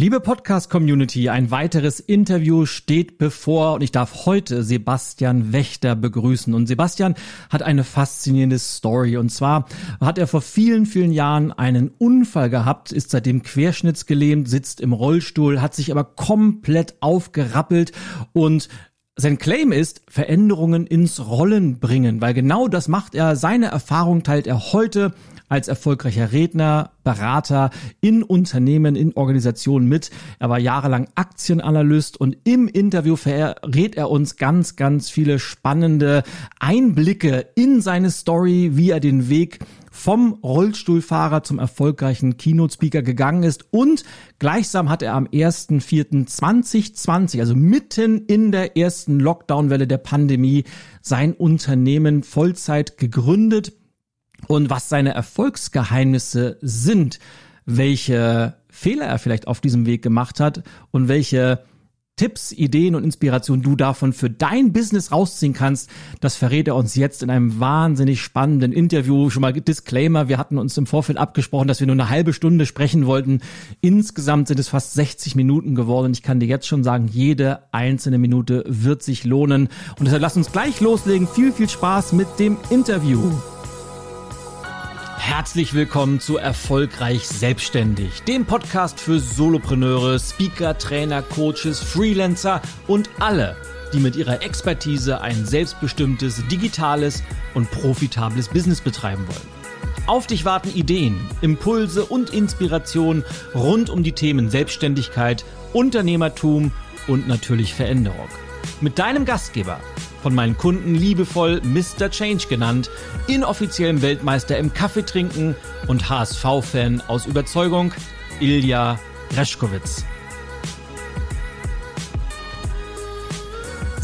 Liebe Podcast-Community, ein weiteres Interview steht bevor und ich darf heute Sebastian Wächter begrüßen. Und Sebastian hat eine faszinierende Story. Und zwar hat er vor vielen, vielen Jahren einen Unfall gehabt, ist seitdem querschnittsgelähmt, sitzt im Rollstuhl, hat sich aber komplett aufgerappelt und sein Claim ist, Veränderungen ins Rollen bringen, weil genau das macht er. Seine Erfahrung teilt er heute als erfolgreicher Redner, Berater in Unternehmen, in Organisationen mit. Er war jahrelang Aktienanalyst und im Interview verrät er uns ganz, ganz viele spannende Einblicke in seine Story, wie er den Weg vom Rollstuhlfahrer zum erfolgreichen Keynote-Speaker gegangen ist und gleichsam hat er am 1.4.2020, also mitten in der ersten Lockdown-Welle der Pandemie, sein Unternehmen Vollzeit gegründet und was seine Erfolgsgeheimnisse sind, welche Fehler er vielleicht auf diesem Weg gemacht hat und welche Tipps, Ideen und Inspirationen du davon für dein Business rausziehen kannst, das verrät er uns jetzt in einem wahnsinnig spannenden Interview. Schon mal Disclaimer, wir hatten uns im Vorfeld abgesprochen, dass wir nur eine halbe Stunde sprechen wollten. Insgesamt sind es fast 60 Minuten geworden. Ich kann dir jetzt schon sagen, jede einzelne Minute wird sich lohnen. Und deshalb lass uns gleich loslegen. Viel, viel Spaß mit dem Interview. Herzlich willkommen zu Erfolgreich Selbstständig, dem Podcast für Solopreneure, Speaker, Trainer, Coaches, Freelancer und alle, die mit ihrer Expertise ein selbstbestimmtes, digitales und profitables Business betreiben wollen. Auf dich warten Ideen, Impulse und Inspiration rund um die Themen Selbstständigkeit, Unternehmertum und natürlich Veränderung. Mit deinem Gastgeber, von meinen Kunden liebevoll Mr. Change genannt, inoffiziellem Weltmeister im Kaffeetrinken und HSV-Fan aus Überzeugung, Ilja Reschkowitz.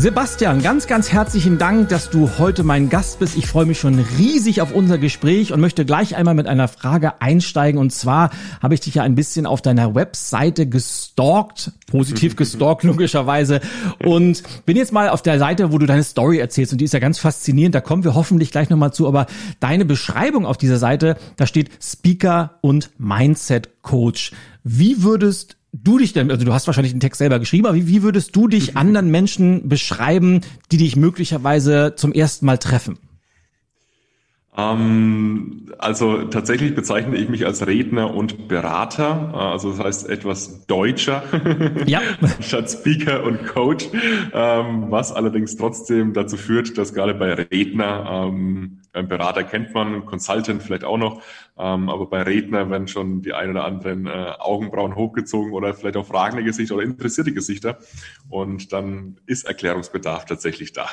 Sebastian, ganz, ganz herzlichen Dank, dass du heute mein Gast bist. Ich freue mich schon riesig auf unser Gespräch und möchte gleich einmal mit einer Frage einsteigen. Und zwar habe ich dich ja ein bisschen auf deiner Webseite gestalkt, positiv gestalkt logischerweise. Und bin jetzt mal auf der Seite, wo du deine Story erzählst. Und die ist ja ganz faszinierend. Da kommen wir hoffentlich gleich nochmal zu. Aber deine Beschreibung auf dieser Seite, da steht Speaker und Mindset Coach. Wie würdest du dich denn, also du hast wahrscheinlich den Text selber geschrieben, aber wie, wie würdest du dich mhm. anderen Menschen beschreiben, die dich möglicherweise zum ersten Mal treffen? Ähm, also tatsächlich bezeichne ich mich als Redner und Berater, äh, also das heißt etwas deutscher ja. statt Speaker und Coach, ähm, was allerdings trotzdem dazu führt, dass gerade bei Redner, ähm, Berater kennt man, Consultant vielleicht auch noch, ähm, aber bei Redner werden schon die ein oder anderen äh, Augenbrauen hochgezogen oder vielleicht auch fragende Gesichter oder interessierte Gesichter. Und dann ist Erklärungsbedarf tatsächlich da.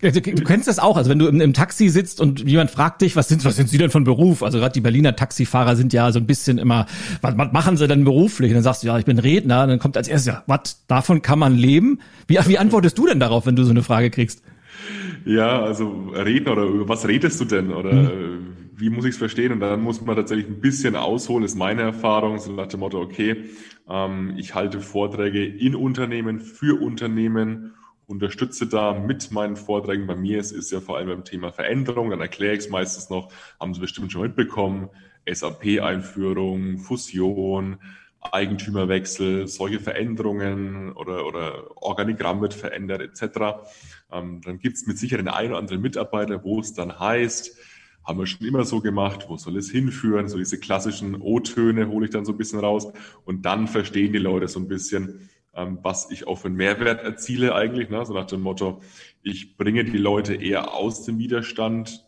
du, du kennst das auch, also wenn du im, im, Taxi sitzt und jemand fragt dich, was sind, was sind Sie denn von Beruf? Also gerade die Berliner Taxifahrer sind ja so ein bisschen immer, was, was machen sie denn beruflich? Und dann sagst du, ja, ich bin Redner. Und dann kommt als erstes, ja, was, davon kann man leben? Wie, wie antwortest du denn darauf, wenn du so eine Frage kriegst? Ja, also Redner oder über was redest du denn? Oder hm wie muss ich es verstehen? Und dann muss man tatsächlich ein bisschen ausholen, ist meine Erfahrung, so nach dem Motto, okay, ähm, ich halte Vorträge in Unternehmen, für Unternehmen, unterstütze da mit meinen Vorträgen. Bei mir ist es ja vor allem beim Thema Veränderung, dann erkläre ich es meistens noch, haben Sie bestimmt schon mitbekommen, SAP-Einführung, Fusion, Eigentümerwechsel, solche Veränderungen oder, oder Organigramm wird verändert etc. Ähm, dann gibt es mit Sicherheit den einen oder anderen Mitarbeiter, wo es dann heißt, haben wir schon immer so gemacht, wo soll es hinführen? So diese klassischen O-Töne hole ich dann so ein bisschen raus und dann verstehen die Leute so ein bisschen, ähm, was ich auch für einen Mehrwert erziele eigentlich. Ne? So nach dem Motto, ich bringe die Leute eher aus dem Widerstand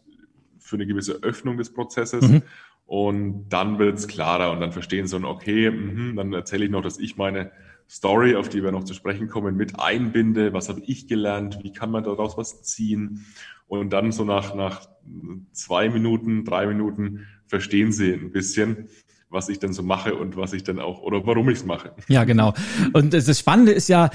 für eine gewisse Öffnung des Prozesses. Mhm. Und dann wird es klarer und dann verstehen sie, okay, mh, dann erzähle ich noch, dass ich meine Story, auf die wir noch zu sprechen kommen, mit einbinde. Was habe ich gelernt? Wie kann man daraus was ziehen? Und dann so nach, nach zwei Minuten, drei Minuten verstehen sie ein bisschen, was ich denn so mache und was ich dann auch oder warum ich es mache. Ja, genau. Und das Spannende ist ja,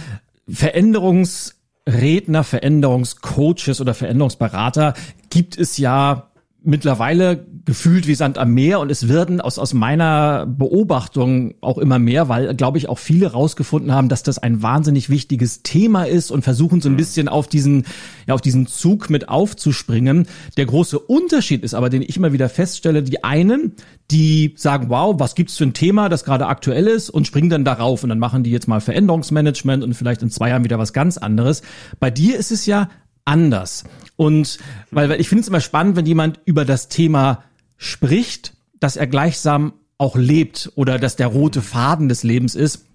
Veränderungsredner, Veränderungscoaches oder Veränderungsberater gibt es ja mittlerweile gefühlt wie Sand am Meer und es werden aus, aus meiner Beobachtung auch immer mehr, weil, glaube ich, auch viele rausgefunden haben, dass das ein wahnsinnig wichtiges Thema ist und versuchen so ein bisschen auf diesen, ja, auf diesen Zug mit aufzuspringen. Der große Unterschied ist aber, den ich immer wieder feststelle, die einen, die sagen, wow, was gibt's für ein Thema, das gerade aktuell ist und springen dann darauf und dann machen die jetzt mal Veränderungsmanagement und vielleicht in zwei Jahren wieder was ganz anderes. Bei dir ist es ja anders. Und weil, weil ich finde es immer spannend, wenn jemand über das Thema spricht, dass er gleichsam auch lebt oder dass der rote Faden des Lebens ist.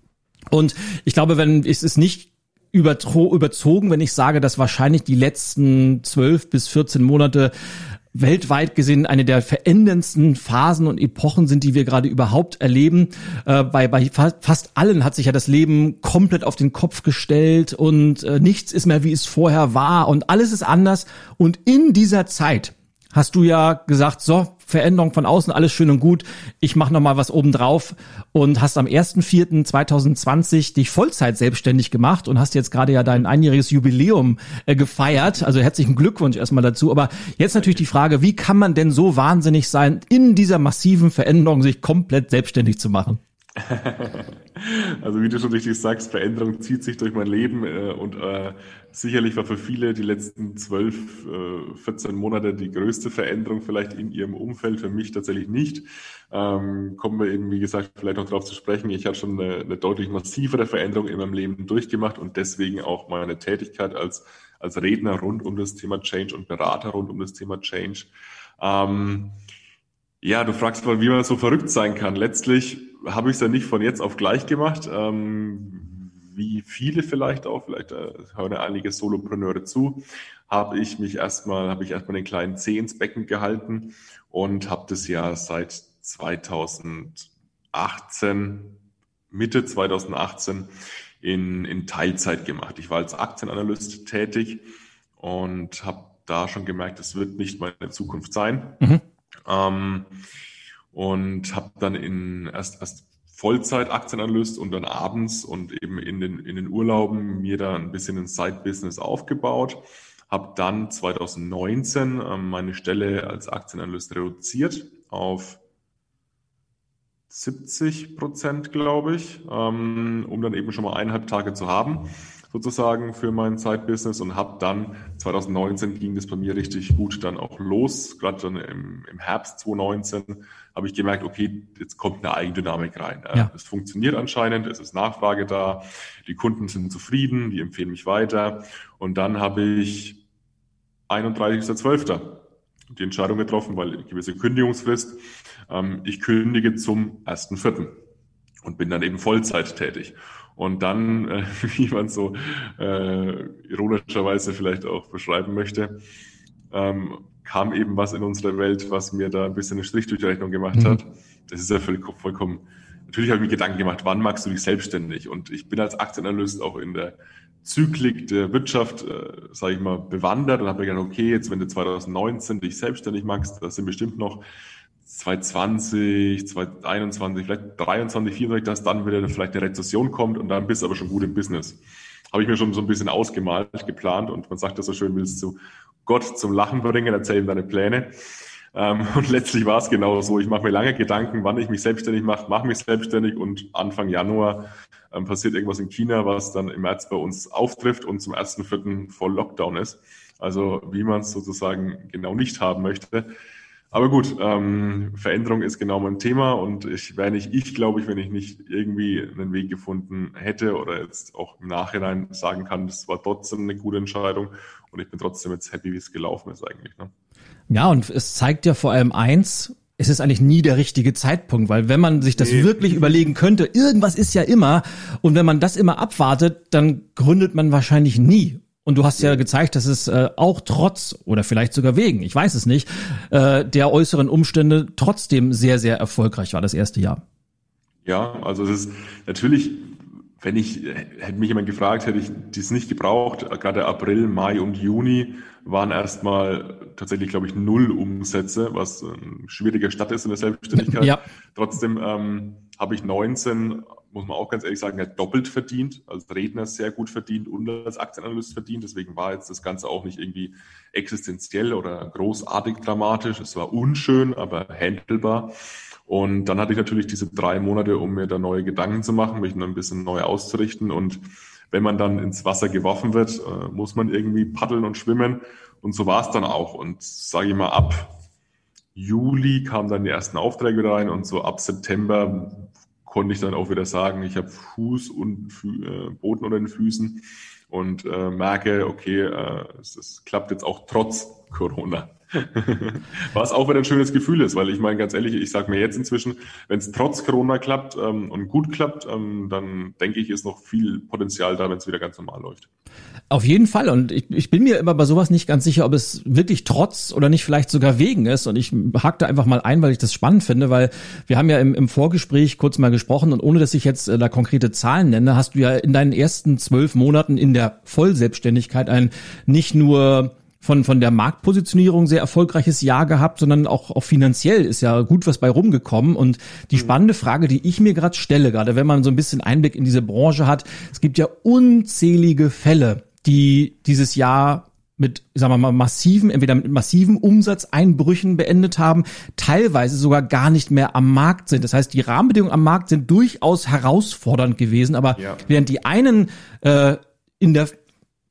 Und ich glaube, wenn es ist nicht überzogen, wenn ich sage, dass wahrscheinlich die letzten zwölf bis 14 Monate weltweit gesehen eine der veränderndsten Phasen und Epochen sind, die wir gerade überhaupt erleben. Äh, bei, bei fast allen hat sich ja das Leben komplett auf den Kopf gestellt und äh, nichts ist mehr, wie es vorher war und alles ist anders. Und in dieser Zeit hast du ja gesagt, so, Veränderung von außen, alles schön und gut. Ich mache noch mal was obendrauf und hast am 1.4.2020 dich Vollzeit selbstständig gemacht und hast jetzt gerade ja dein einjähriges Jubiläum äh, gefeiert. Also herzlichen Glückwunsch erstmal dazu. Aber jetzt natürlich die Frage, wie kann man denn so wahnsinnig sein, in dieser massiven Veränderung sich komplett selbstständig zu machen? Also wie du schon richtig sagst, Veränderung zieht sich durch mein Leben äh, und äh, sicherlich war für viele die letzten zwölf, äh, 14 Monate die größte Veränderung vielleicht in ihrem Umfeld, für mich tatsächlich nicht. Ähm, kommen wir eben, wie gesagt, vielleicht noch darauf zu sprechen. Ich hatte schon eine, eine deutlich massivere Veränderung in meinem Leben durchgemacht und deswegen auch meine Tätigkeit als, als Redner rund um das Thema Change und Berater rund um das Thema Change. Ähm, ja, du fragst mal, wie man so verrückt sein kann. Letztlich habe ich es ja nicht von jetzt auf gleich gemacht. Ähm, wie viele vielleicht auch, vielleicht äh, hören ja einige Solopreneure zu, habe ich mich erstmal, habe ich erstmal den kleinen Zeh ins Becken gehalten und habe das ja seit 2018, Mitte 2018 in, in Teilzeit gemacht. Ich war als Aktienanalyst tätig und habe da schon gemerkt, es wird nicht meine Zukunft sein. Mhm. Ähm, und habe dann in erst, erst Vollzeit Aktienanalyst und dann abends und eben in den, in den Urlauben mir da ein bisschen ein Side-Business aufgebaut. Habe dann 2019 ähm, meine Stelle als Aktienanalyst reduziert auf 70 Prozent, glaube ich, ähm, um dann eben schon mal eineinhalb Tage zu haben sozusagen für mein Zeitbusiness und habe dann 2019 ging das bei mir richtig gut dann auch los. Gerade dann im, im Herbst 2019 habe ich gemerkt, okay, jetzt kommt eine Eigendynamik rein. Ja. Es funktioniert anscheinend, es ist Nachfrage da, die Kunden sind zufrieden, die empfehlen mich weiter. Und dann habe ich 31.12. die Entscheidung getroffen, weil eine gewisse Kündigungsfrist. Ähm, ich kündige zum 1.4. und bin dann eben Vollzeit tätig. Und dann, äh, wie man so äh, ironischerweise vielleicht auch beschreiben möchte, ähm, kam eben was in unsere Welt, was mir da ein bisschen eine Strich durch die Rechnung gemacht mhm. hat. Das ist ja völlig, vollkommen. Natürlich habe ich mir Gedanken gemacht, wann magst du dich selbstständig? Und ich bin als Aktienanalyst auch in der Zyklik der Wirtschaft, äh, sage ich mal, bewandert und habe mir gedacht, okay, jetzt wenn du 2019 dich selbstständig machst, das sind bestimmt noch 2020, 2021, vielleicht 23, 24, dass dann wieder vielleicht eine Rezession kommt und dann bist du aber schon gut im Business. Habe ich mir schon so ein bisschen ausgemalt, geplant und man sagt das so schön, willst du Gott zum Lachen bringen, erzählen deine Pläne. Ähm, und letztlich war es genau so. Ich mache mir lange Gedanken, wann ich mich selbstständig mache, mache mich selbstständig und Anfang Januar ähm, passiert irgendwas in China, was dann im März bei uns auftrifft und zum ersten Vierten voll Lockdown ist. Also wie man es sozusagen genau nicht haben möchte. Aber gut, ähm, Veränderung ist genau mein Thema und ich wäre nicht ich, glaube ich, wenn ich nicht irgendwie einen Weg gefunden hätte oder jetzt auch im Nachhinein sagen kann, das war trotzdem eine gute Entscheidung und ich bin trotzdem jetzt happy, wie es gelaufen ist eigentlich. Ne? Ja, und es zeigt ja vor allem eins, es ist eigentlich nie der richtige Zeitpunkt, weil wenn man sich das nee. wirklich überlegen könnte, irgendwas ist ja immer und wenn man das immer abwartet, dann gründet man wahrscheinlich nie. Und du hast ja gezeigt, dass es äh, auch trotz oder vielleicht sogar wegen, ich weiß es nicht, äh, der äußeren Umstände trotzdem sehr, sehr erfolgreich war das erste Jahr. Ja, also es ist natürlich, wenn ich, hätte mich jemand gefragt, hätte ich dies nicht gebraucht. Gerade April, Mai und Juni waren erstmal tatsächlich, glaube ich, null Umsätze, was ein schwieriger Stadt ist in der Selbstständigkeit. Ja. Trotzdem ähm, habe ich 19 muss man auch ganz ehrlich sagen, er hat doppelt verdient, als Redner sehr gut verdient und als Aktienanalyst verdient. Deswegen war jetzt das Ganze auch nicht irgendwie existenziell oder großartig dramatisch. Es war unschön, aber handelbar. Und dann hatte ich natürlich diese drei Monate, um mir da neue Gedanken zu machen, mich noch ein bisschen neu auszurichten. Und wenn man dann ins Wasser geworfen wird, äh, muss man irgendwie paddeln und schwimmen. Und so war es dann auch. Und sage ich mal, ab Juli kamen dann die ersten Aufträge rein und so ab September konnte ich dann auch wieder sagen, ich habe Fuß und Fü äh, Boden unter den Füßen und äh, merke, okay, äh, es, es klappt jetzt auch trotz Corona. Was auch wieder ein schönes Gefühl ist, weil ich meine ganz ehrlich, ich sage mir jetzt inzwischen, wenn es trotz Corona klappt ähm, und gut klappt, ähm, dann denke ich, ist noch viel Potenzial da, wenn es wieder ganz normal läuft. Auf jeden Fall. Und ich, ich bin mir immer bei sowas nicht ganz sicher, ob es wirklich trotz oder nicht vielleicht sogar wegen ist. Und ich hake da einfach mal ein, weil ich das spannend finde, weil wir haben ja im, im Vorgespräch kurz mal gesprochen und ohne dass ich jetzt äh, da konkrete Zahlen nenne, hast du ja in deinen ersten zwölf Monaten in der Vollselbstständigkeit ein nicht nur von, von der Marktpositionierung sehr erfolgreiches Jahr gehabt, sondern auch, auch finanziell ist ja gut was bei rumgekommen. Und die mhm. spannende Frage, die ich mir gerade stelle, gerade wenn man so ein bisschen Einblick in diese Branche hat, es gibt ja unzählige Fälle, die dieses Jahr mit, sagen wir mal, massiven, entweder mit massiven Umsatzeinbrüchen beendet haben, teilweise sogar gar nicht mehr am Markt sind. Das heißt, die Rahmenbedingungen am Markt sind durchaus herausfordernd gewesen, aber ja. während die einen äh, in der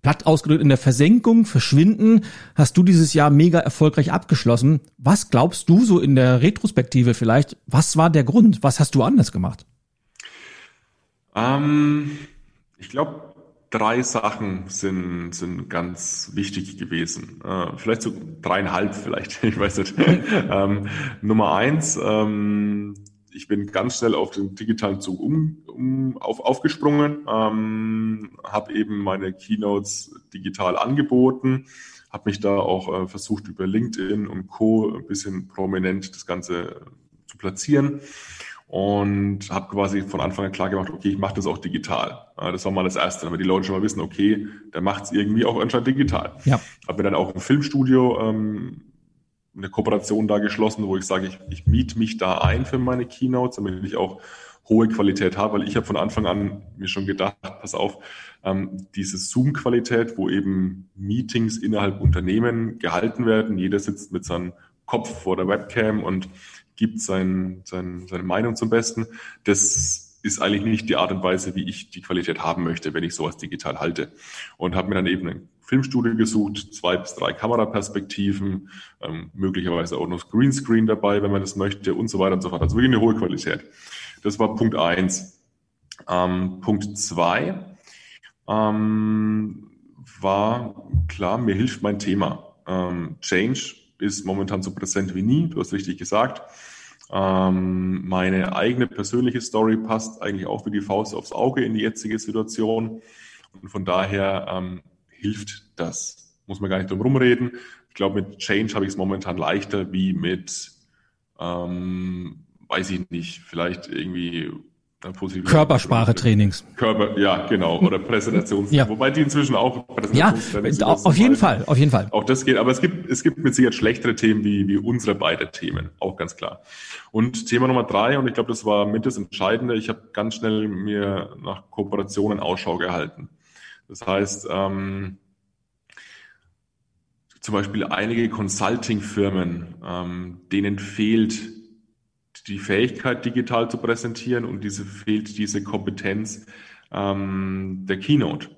platt ausgedrückt in der Versenkung verschwinden, hast du dieses Jahr mega erfolgreich abgeschlossen. Was glaubst du so in der Retrospektive vielleicht? Was war der Grund? Was hast du anders gemacht? Ähm, ich glaube, drei Sachen sind, sind ganz wichtig gewesen. Äh, vielleicht so dreieinhalb, vielleicht, ich weiß nicht. ähm, Nummer eins, ähm, ich bin ganz schnell auf den digitalen Zug um, um, auf, aufgesprungen, ähm, habe eben meine Keynotes digital angeboten, habe mich da auch äh, versucht über LinkedIn und Co. ein bisschen prominent das Ganze zu platzieren und habe quasi von Anfang an klar gemacht, okay, ich mache das auch digital. Das war mal das Erste, damit die Leute schon mal wissen, okay, der macht es irgendwie auch anscheinend digital. Ja. Habe mir dann auch ein Filmstudio ähm, eine Kooperation da geschlossen, wo ich sage, ich, ich miete mich da ein für meine Keynotes, damit ich auch hohe Qualität habe, weil ich habe von Anfang an mir schon gedacht, pass auf, ähm, diese Zoom-Qualität, wo eben Meetings innerhalb Unternehmen gehalten werden, jeder sitzt mit seinem Kopf vor der Webcam und gibt sein, sein, seine Meinung zum Besten, das ist eigentlich nicht die Art und Weise, wie ich die Qualität haben möchte, wenn ich sowas digital halte. Und habe mir dann eben ein Filmstudio gesucht, zwei bis drei Kameraperspektiven, ähm, möglicherweise auch noch Greenscreen dabei, wenn man das möchte und so weiter und so fort. Also wirklich eine hohe Qualität. Das war Punkt eins. Ähm, Punkt zwei ähm, war klar, mir hilft mein Thema. Ähm, Change ist momentan so präsent wie nie, du hast richtig gesagt. Ähm, meine eigene persönliche Story passt eigentlich auch wie die Faust aufs Auge in die jetzige Situation. Und von daher ähm, hilft das. Muss man gar nicht drum rumreden. Ich glaube, mit Change habe ich es momentan leichter wie mit, ähm, weiß ich nicht, vielleicht irgendwie Körpersprache-Trainings. Körper, ja, genau. Oder Präsentations, ja. wobei die inzwischen auch Präsentationstrainings Ja, auf jeden Fall, auf jeden Fall. Auch das geht, aber es gibt, es gibt mit Sicherheit schlechtere Themen wie, wie unsere beiden Themen, auch ganz klar. Und Thema Nummer drei, und ich glaube, das war mit das Entscheidende, ich habe ganz schnell mir nach Kooperationen Ausschau gehalten. Das heißt, ähm, zum Beispiel einige Consulting-Firmen, ähm, denen fehlt die Fähigkeit, digital zu präsentieren und diese fehlt diese Kompetenz ähm, der Keynote.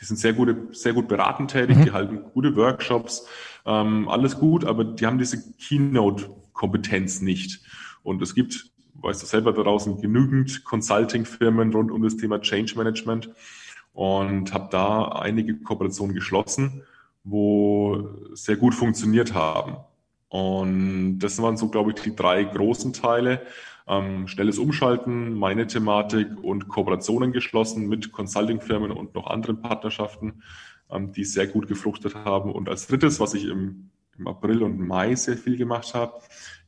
Die sind sehr, gute, sehr gut beratend tätig, mhm. die halten gute Workshops, ähm, alles gut, aber die haben diese Keynote-Kompetenz nicht. Und es gibt, weißt du selber da draußen, genügend Consulting-Firmen rund um das Thema Change Management und habe da einige Kooperationen geschlossen, wo sehr gut funktioniert haben. Und das waren so, glaube ich, die drei großen Teile. Ähm, schnelles Umschalten, meine Thematik und Kooperationen geschlossen mit Consulting-Firmen und noch anderen Partnerschaften, ähm, die sehr gut gefruchtet haben. Und als drittes, was ich im, im April und Mai sehr viel gemacht habe,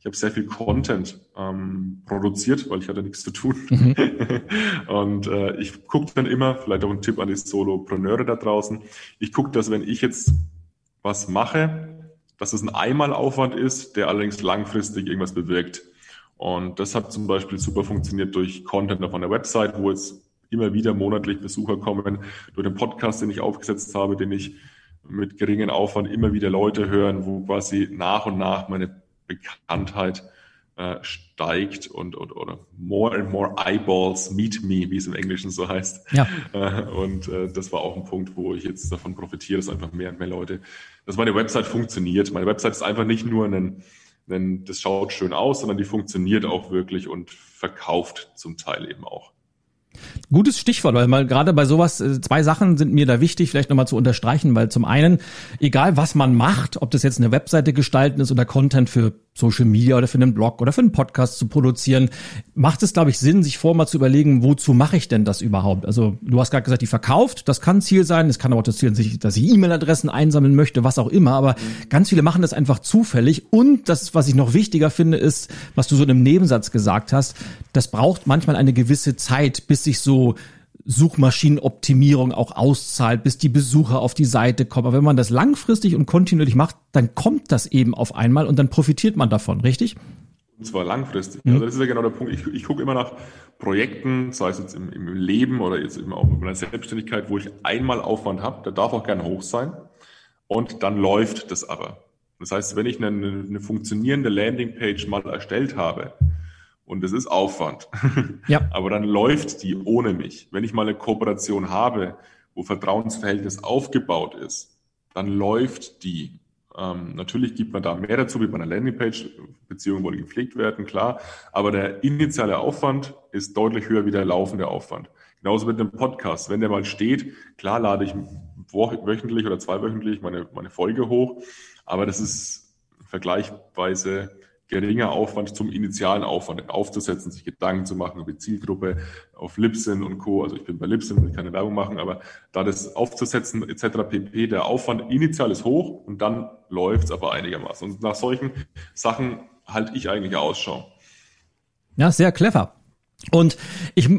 ich habe sehr viel Content ähm, produziert, weil ich hatte nichts zu tun. Mhm. und äh, ich gucke dann immer, vielleicht auch ein Tipp an die Solopreneure da draußen, ich gucke, dass wenn ich jetzt was mache, dass es ein Einmalaufwand ist, der allerdings langfristig irgendwas bewirkt. Und das hat zum Beispiel super funktioniert durch Content auf einer Website, wo jetzt immer wieder monatlich Besucher kommen, durch den Podcast, den ich aufgesetzt habe, den ich mit geringem Aufwand immer wieder Leute hören, wo quasi nach und nach meine Bekanntheit äh, steigt und, und oder more and more eyeballs meet me, wie es im Englischen so heißt. Ja. Äh, und äh, das war auch ein Punkt, wo ich jetzt davon profitiere, dass einfach mehr und mehr Leute, dass meine Website funktioniert. Meine Website ist einfach nicht nur ein, ein das schaut schön aus, sondern die funktioniert auch wirklich und verkauft zum Teil eben auch. Gutes Stichwort, weil mal gerade bei sowas, äh, zwei Sachen sind mir da wichtig, vielleicht nochmal zu unterstreichen, weil zum einen, egal was man macht, ob das jetzt eine Webseite gestalten ist oder Content für Social Media oder für einen Blog oder für einen Podcast zu produzieren, macht es, glaube ich, Sinn, sich vor mal zu überlegen, wozu mache ich denn das überhaupt? Also du hast gerade gesagt, die verkauft, das kann Ziel sein, es kann aber auch das Ziel sein, dass ich E-Mail-Adressen einsammeln möchte, was auch immer, aber ganz viele machen das einfach zufällig und das, was ich noch wichtiger finde, ist, was du so in einem Nebensatz gesagt hast, das braucht manchmal eine gewisse Zeit, bis sich so Suchmaschinenoptimierung auch auszahlt, bis die Besucher auf die Seite kommen. Aber wenn man das langfristig und kontinuierlich macht, dann kommt das eben auf einmal und dann profitiert man davon, richtig? Und zwar langfristig. Mhm. Also das ist ja genau der Punkt. Ich, ich gucke immer nach Projekten, sei es jetzt im, im Leben oder jetzt immer auch in meiner Selbstständigkeit, wo ich einmal Aufwand habe, der darf auch gerne hoch sein. Und dann läuft das aber. Das heißt, wenn ich eine, eine funktionierende Landingpage mal erstellt habe, und es ist Aufwand. Ja. Aber dann läuft die ohne mich. Wenn ich mal eine Kooperation habe, wo Vertrauensverhältnis aufgebaut ist, dann läuft die. Ähm, natürlich gibt man da mehr dazu, wie bei einer Landingpage. Beziehungen wollen gepflegt werden, klar. Aber der initiale Aufwand ist deutlich höher wie der laufende Aufwand. Genauso mit einem Podcast. Wenn der mal steht, klar lade ich wöchentlich oder zweiwöchentlich meine, meine Folge hoch. Aber das ist vergleichsweise geringer Aufwand zum initialen Aufwand aufzusetzen, sich Gedanken zu machen über die Zielgruppe auf Libsyn und Co. Also ich bin bei Libsyn, will keine Werbung machen, aber da das aufzusetzen etc. pp. Der Aufwand initial ist hoch und dann läuft es aber einigermaßen. Und nach solchen Sachen halte ich eigentlich Ausschau. Ja, sehr clever. Und ich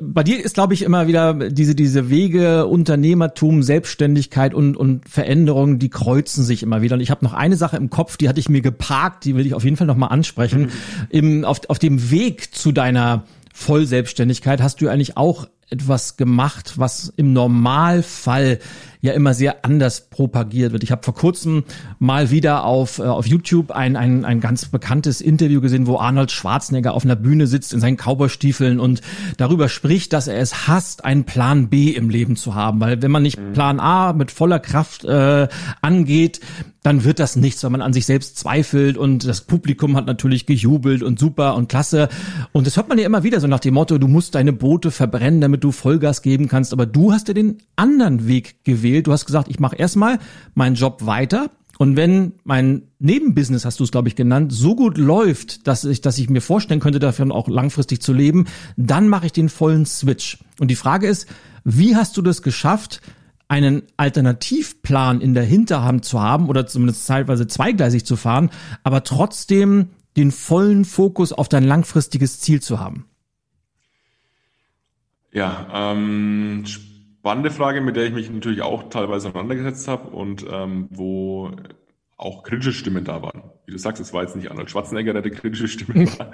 bei dir ist, glaube ich, immer wieder diese diese Wege Unternehmertum, Selbstständigkeit und und Veränderung, die kreuzen sich immer wieder. Und ich habe noch eine Sache im Kopf, die hatte ich mir geparkt, die will ich auf jeden Fall noch mal ansprechen. Mhm. Im, auf, auf dem Weg zu deiner Vollselbstständigkeit hast du eigentlich auch etwas gemacht, was im Normalfall ja immer sehr anders propagiert wird. Ich habe vor kurzem mal wieder auf, äh, auf YouTube ein, ein, ein ganz bekanntes Interview gesehen, wo Arnold Schwarzenegger auf einer Bühne sitzt in seinen Cowboystiefeln und darüber spricht, dass er es hasst, einen Plan B im Leben zu haben. Weil wenn man nicht mhm. Plan A mit voller Kraft äh, angeht, dann wird das nichts, weil man an sich selbst zweifelt und das Publikum hat natürlich gejubelt und super und klasse. Und das hört man ja immer wieder so nach dem Motto, du musst deine Boote verbrennen, damit du Vollgas geben kannst. Aber du hast ja den anderen Weg gewählt gewählt. Du hast gesagt, ich mache erstmal meinen Job weiter. Und wenn mein Nebenbusiness, hast du es, glaube ich, genannt, so gut läuft, dass ich, dass ich mir vorstellen könnte, davon auch langfristig zu leben, dann mache ich den vollen Switch. Und die Frage ist, wie hast du das geschafft, einen Alternativplan in der Hinterhand zu haben oder zumindest zeitweise zweigleisig zu fahren, aber trotzdem den vollen Fokus auf dein langfristiges Ziel zu haben? Ja, ähm, spannende Frage, mit der ich mich natürlich auch teilweise auseinandergesetzt habe und ähm, wo auch kritische Stimmen da waren. Wie du sagst, es war jetzt nicht Arnold Schwarzenegger, der die kritische Stimme war,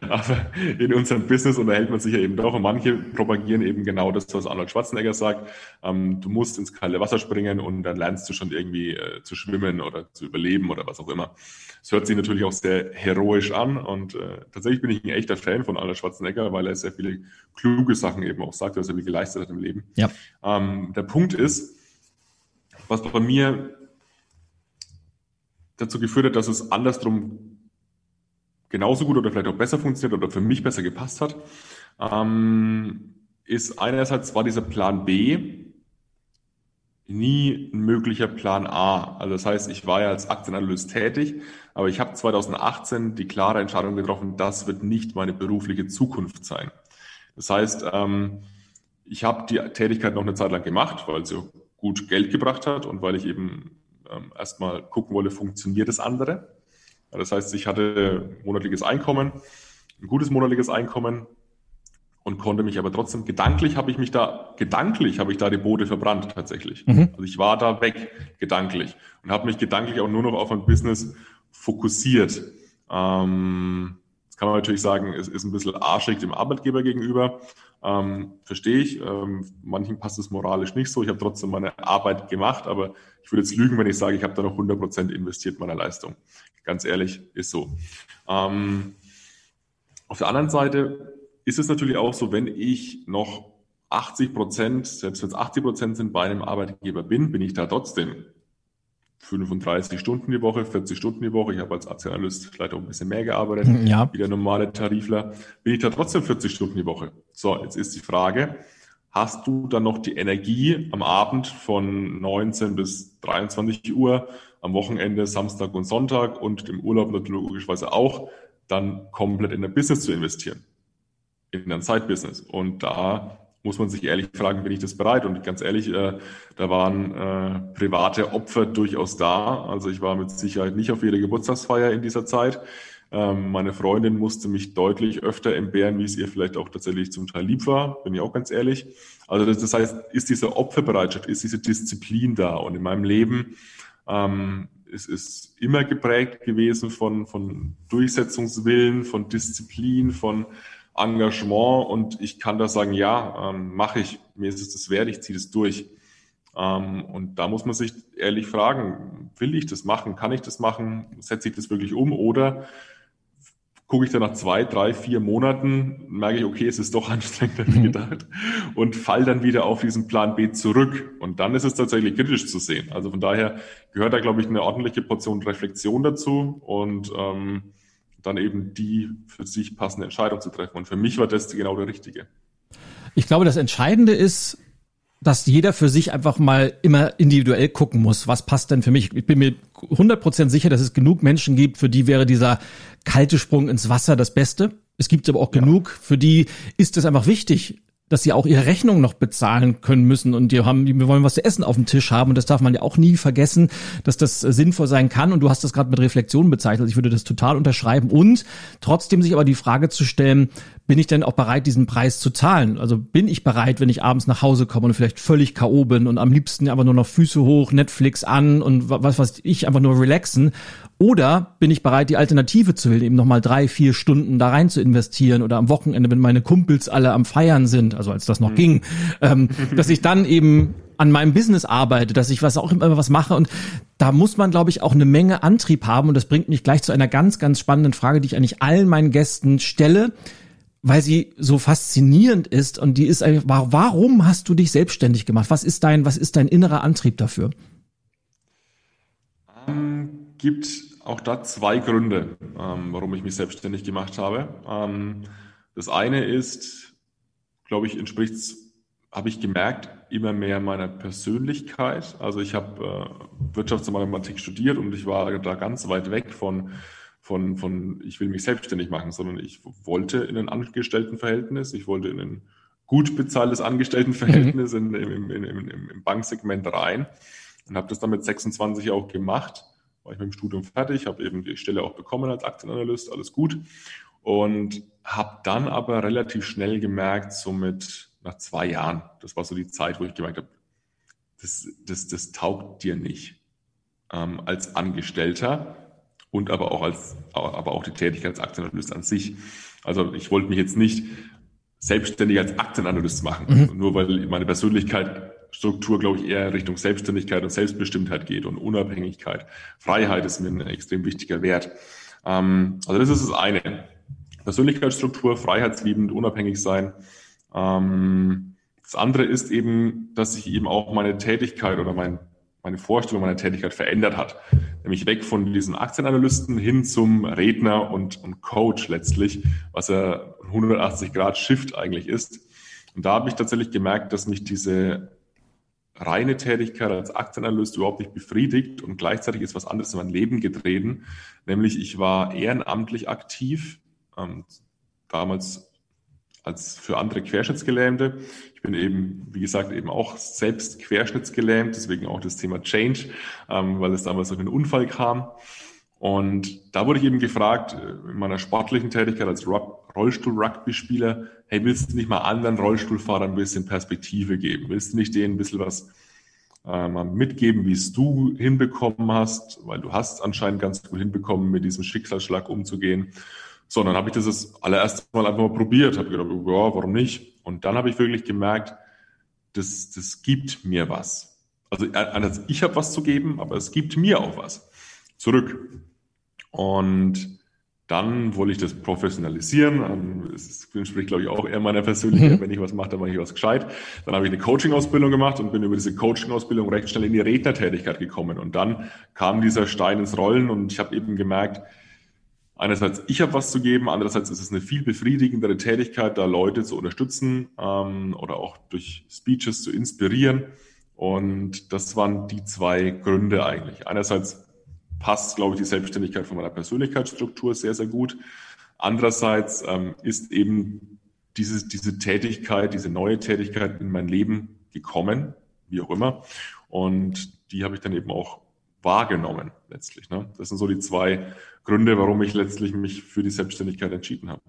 aber in unserem Business unterhält man sich ja eben doch und manche propagieren eben genau das, was Arnold Schwarzenegger sagt. Ähm, du musst ins kalte Wasser springen und dann lernst du schon irgendwie äh, zu schwimmen oder zu überleben oder was auch immer. Es hört sich natürlich auch sehr heroisch an und äh, tatsächlich bin ich ein echter Fan von Arnold Schwarzenegger, weil er sehr viele kluge Sachen eben auch sagt, was er wie geleistet hat im Leben. Ja. Ähm, der Punkt ist, was bei mir dazu geführt hat, dass es andersrum genauso gut oder vielleicht auch besser funktioniert oder für mich besser gepasst hat, ähm, ist einerseits war dieser Plan B nie ein möglicher Plan A. Also das heißt, ich war ja als Aktienanalyst tätig, aber ich habe 2018 die klare Entscheidung getroffen, das wird nicht meine berufliche Zukunft sein. Das heißt, ähm, ich habe die Tätigkeit noch eine Zeit lang gemacht, weil sie gut Geld gebracht hat und weil ich eben ähm, erstmal gucken wollte, funktioniert das andere. Das heißt, ich hatte monatliches Einkommen, ein gutes monatliches Einkommen, und konnte mich aber trotzdem gedanklich habe ich mich da gedanklich habe ich da die Boote verbrannt tatsächlich. Mhm. Also ich war da weg gedanklich und habe mich gedanklich auch nur noch auf ein Business fokussiert. Ähm, kann man natürlich sagen, es ist ein bisschen arschig dem Arbeitgeber gegenüber. Ähm, verstehe ich. Ähm, manchen passt es moralisch nicht so. Ich habe trotzdem meine Arbeit gemacht, aber ich würde jetzt lügen, wenn ich sage, ich habe da noch 100 Prozent investiert meiner Leistung. Ganz ehrlich, ist so. Ähm, auf der anderen Seite ist es natürlich auch so, wenn ich noch 80 Prozent, selbst wenn es 80 Prozent sind, bei einem Arbeitgeber bin, bin ich da trotzdem 35 Stunden die Woche, 40 Stunden die Woche. Ich habe als Aktienanalyst vielleicht auch ein bisschen mehr gearbeitet, hm, ja. wie der normale Tarifler. Bin ich da trotzdem 40 Stunden die Woche? So, jetzt ist die Frage, hast du dann noch die Energie am Abend von 19 bis 23 Uhr, am Wochenende, Samstag und Sonntag und im Urlaub natürlich logischerweise auch, dann komplett in ein Business zu investieren? In ein Side-Business. Und da muss man sich ehrlich fragen, bin ich das bereit? Und ganz ehrlich, äh, da waren äh, private Opfer durchaus da. Also ich war mit Sicherheit nicht auf jeder Geburtstagsfeier in dieser Zeit. Ähm, meine Freundin musste mich deutlich öfter entbehren, wie es ihr vielleicht auch tatsächlich zum Teil lieb war, bin ich auch ganz ehrlich. Also das, das heißt, ist diese Opferbereitschaft, ist diese Disziplin da? Und in meinem Leben ähm, es ist immer geprägt gewesen von, von Durchsetzungswillen, von Disziplin, von Engagement und ich kann da sagen, ja, ähm, mache ich, mir ist es das wert, ich ziehe das durch. Ähm, und da muss man sich ehrlich fragen, will ich das machen, kann ich das machen, setze ich das wirklich um oder gucke ich dann nach zwei, drei, vier Monaten, merke ich, okay, es ist doch anstrengender wie mhm. gedacht und fall dann wieder auf diesen Plan B zurück. Und dann ist es tatsächlich kritisch zu sehen. Also von daher gehört da, glaube ich, eine ordentliche Portion Reflexion dazu und ähm, dann eben die für sich passende Entscheidung zu treffen. Und für mich war das genau der richtige. Ich glaube, das Entscheidende ist, dass jeder für sich einfach mal immer individuell gucken muss, was passt denn für mich. Ich bin mir 100% sicher, dass es genug Menschen gibt, für die wäre dieser kalte Sprung ins Wasser das Beste. Es gibt aber auch ja. genug, für die ist es einfach wichtig, dass sie auch ihre Rechnung noch bezahlen können müssen und die haben, wir wollen was zu essen auf dem Tisch haben und das darf man ja auch nie vergessen, dass das äh, sinnvoll sein kann und du hast das gerade mit Reflexion bezeichnet, ich würde das total unterschreiben und trotzdem sich aber die Frage zu stellen, bin ich denn auch bereit, diesen Preis zu zahlen? Also bin ich bereit, wenn ich abends nach Hause komme und vielleicht völlig K.O. bin und am liebsten einfach nur noch Füße hoch, Netflix an und was was ich einfach nur relaxen oder bin ich bereit, die Alternative zu wählen, eben nochmal drei, vier Stunden da rein zu investieren oder am Wochenende, wenn meine Kumpels alle am Feiern sind, also als das noch mhm. ging, ähm, dass ich dann eben an meinem Business arbeite, dass ich was auch immer was mache und da muss man, glaube ich, auch eine Menge Antrieb haben und das bringt mich gleich zu einer ganz, ganz spannenden Frage, die ich eigentlich allen meinen Gästen stelle, weil sie so faszinierend ist und die ist einfach, warum hast du dich selbstständig gemacht? Was ist dein, was ist dein innerer Antrieb dafür? Ähm, gibt auch da zwei Gründe, ähm, warum ich mich selbstständig gemacht habe. Ähm, das eine ist, glaube ich, entspricht, habe ich gemerkt, immer mehr meiner Persönlichkeit. Also ich habe äh, Wirtschafts- und Mathematik studiert und ich war da ganz weit weg von, von, von, ich will mich selbstständig machen, sondern ich wollte in ein Angestelltenverhältnis, ich wollte in ein gut bezahltes Angestelltenverhältnis mhm. in, in, in, im Banksegment rein und habe das dann mit 26 auch gemacht war ich mit dem Studium fertig, habe eben die Stelle auch bekommen als Aktienanalyst, alles gut. Und habe dann aber relativ schnell gemerkt, so mit nach zwei Jahren, das war so die Zeit, wo ich gemerkt habe, das, das, das taugt dir nicht ähm, als Angestellter und aber auch als aber auch die Tätigkeit als Aktienanalyst an sich. Also ich wollte mich jetzt nicht selbstständig als Aktienanalyst machen, mhm. nur weil meine Persönlichkeit Struktur, glaube ich, eher Richtung Selbstständigkeit und Selbstbestimmtheit geht und Unabhängigkeit. Freiheit ist mir ein extrem wichtiger Wert. Ähm, also das ist das eine. Persönlichkeitsstruktur, freiheitsliebend, unabhängig sein. Ähm, das andere ist eben, dass sich eben auch meine Tätigkeit oder mein, meine Vorstellung meiner Tätigkeit verändert hat. Nämlich weg von diesem Aktienanalysten hin zum Redner und, und Coach letztlich, was ja 180 Grad Shift eigentlich ist. Und da habe ich tatsächlich gemerkt, dass mich diese reine Tätigkeit als Aktienanalyst überhaupt nicht befriedigt und gleichzeitig ist was anderes in mein Leben getreten, nämlich ich war ehrenamtlich aktiv, ähm, damals als für andere Querschnittsgelähmte. Ich bin eben, wie gesagt, eben auch selbst querschnittsgelähmt, deswegen auch das Thema Change, ähm, weil es damals durch einen Unfall kam. Und da wurde ich eben gefragt, äh, in meiner sportlichen Tätigkeit als Rollstuhl-Rugby-Spieler, hey, willst du nicht mal anderen Rollstuhlfahrern ein bisschen Perspektive geben? Willst du nicht denen ein bisschen was äh, mal mitgeben, wie es du hinbekommen hast? Weil du hast anscheinend ganz gut hinbekommen, mit diesem Schicksalsschlag umzugehen. So, dann habe ich das das allererste Mal einfach mal probiert, habe gedacht, ja, warum nicht? Und dann habe ich wirklich gemerkt, das, das gibt mir was. Also ich habe was zu geben, aber es gibt mir auch was zurück. Und dann wollte ich das professionalisieren. Das entspricht, glaube ich, auch eher meiner Persönlichkeit. Mhm. Wenn ich was mache, dann mache ich was gescheit. Dann habe ich eine Coaching-Ausbildung gemacht und bin über diese Coaching-Ausbildung recht schnell in die Rednertätigkeit gekommen. Und dann kam dieser Stein ins Rollen und ich habe eben gemerkt, einerseits, ich habe was zu geben, andererseits ist es eine viel befriedigendere Tätigkeit, da Leute zu unterstützen ähm, oder auch durch Speeches zu inspirieren. Und das waren die zwei Gründe eigentlich. Einerseits passt, glaube ich, die Selbstständigkeit von meiner Persönlichkeitsstruktur sehr, sehr gut. Andererseits ähm, ist eben diese, diese Tätigkeit, diese neue Tätigkeit in mein Leben gekommen, wie auch immer. Und die habe ich dann eben auch wahrgenommen letztlich. Ne? Das sind so die zwei Gründe, warum ich letztlich mich für die Selbstständigkeit entschieden habe.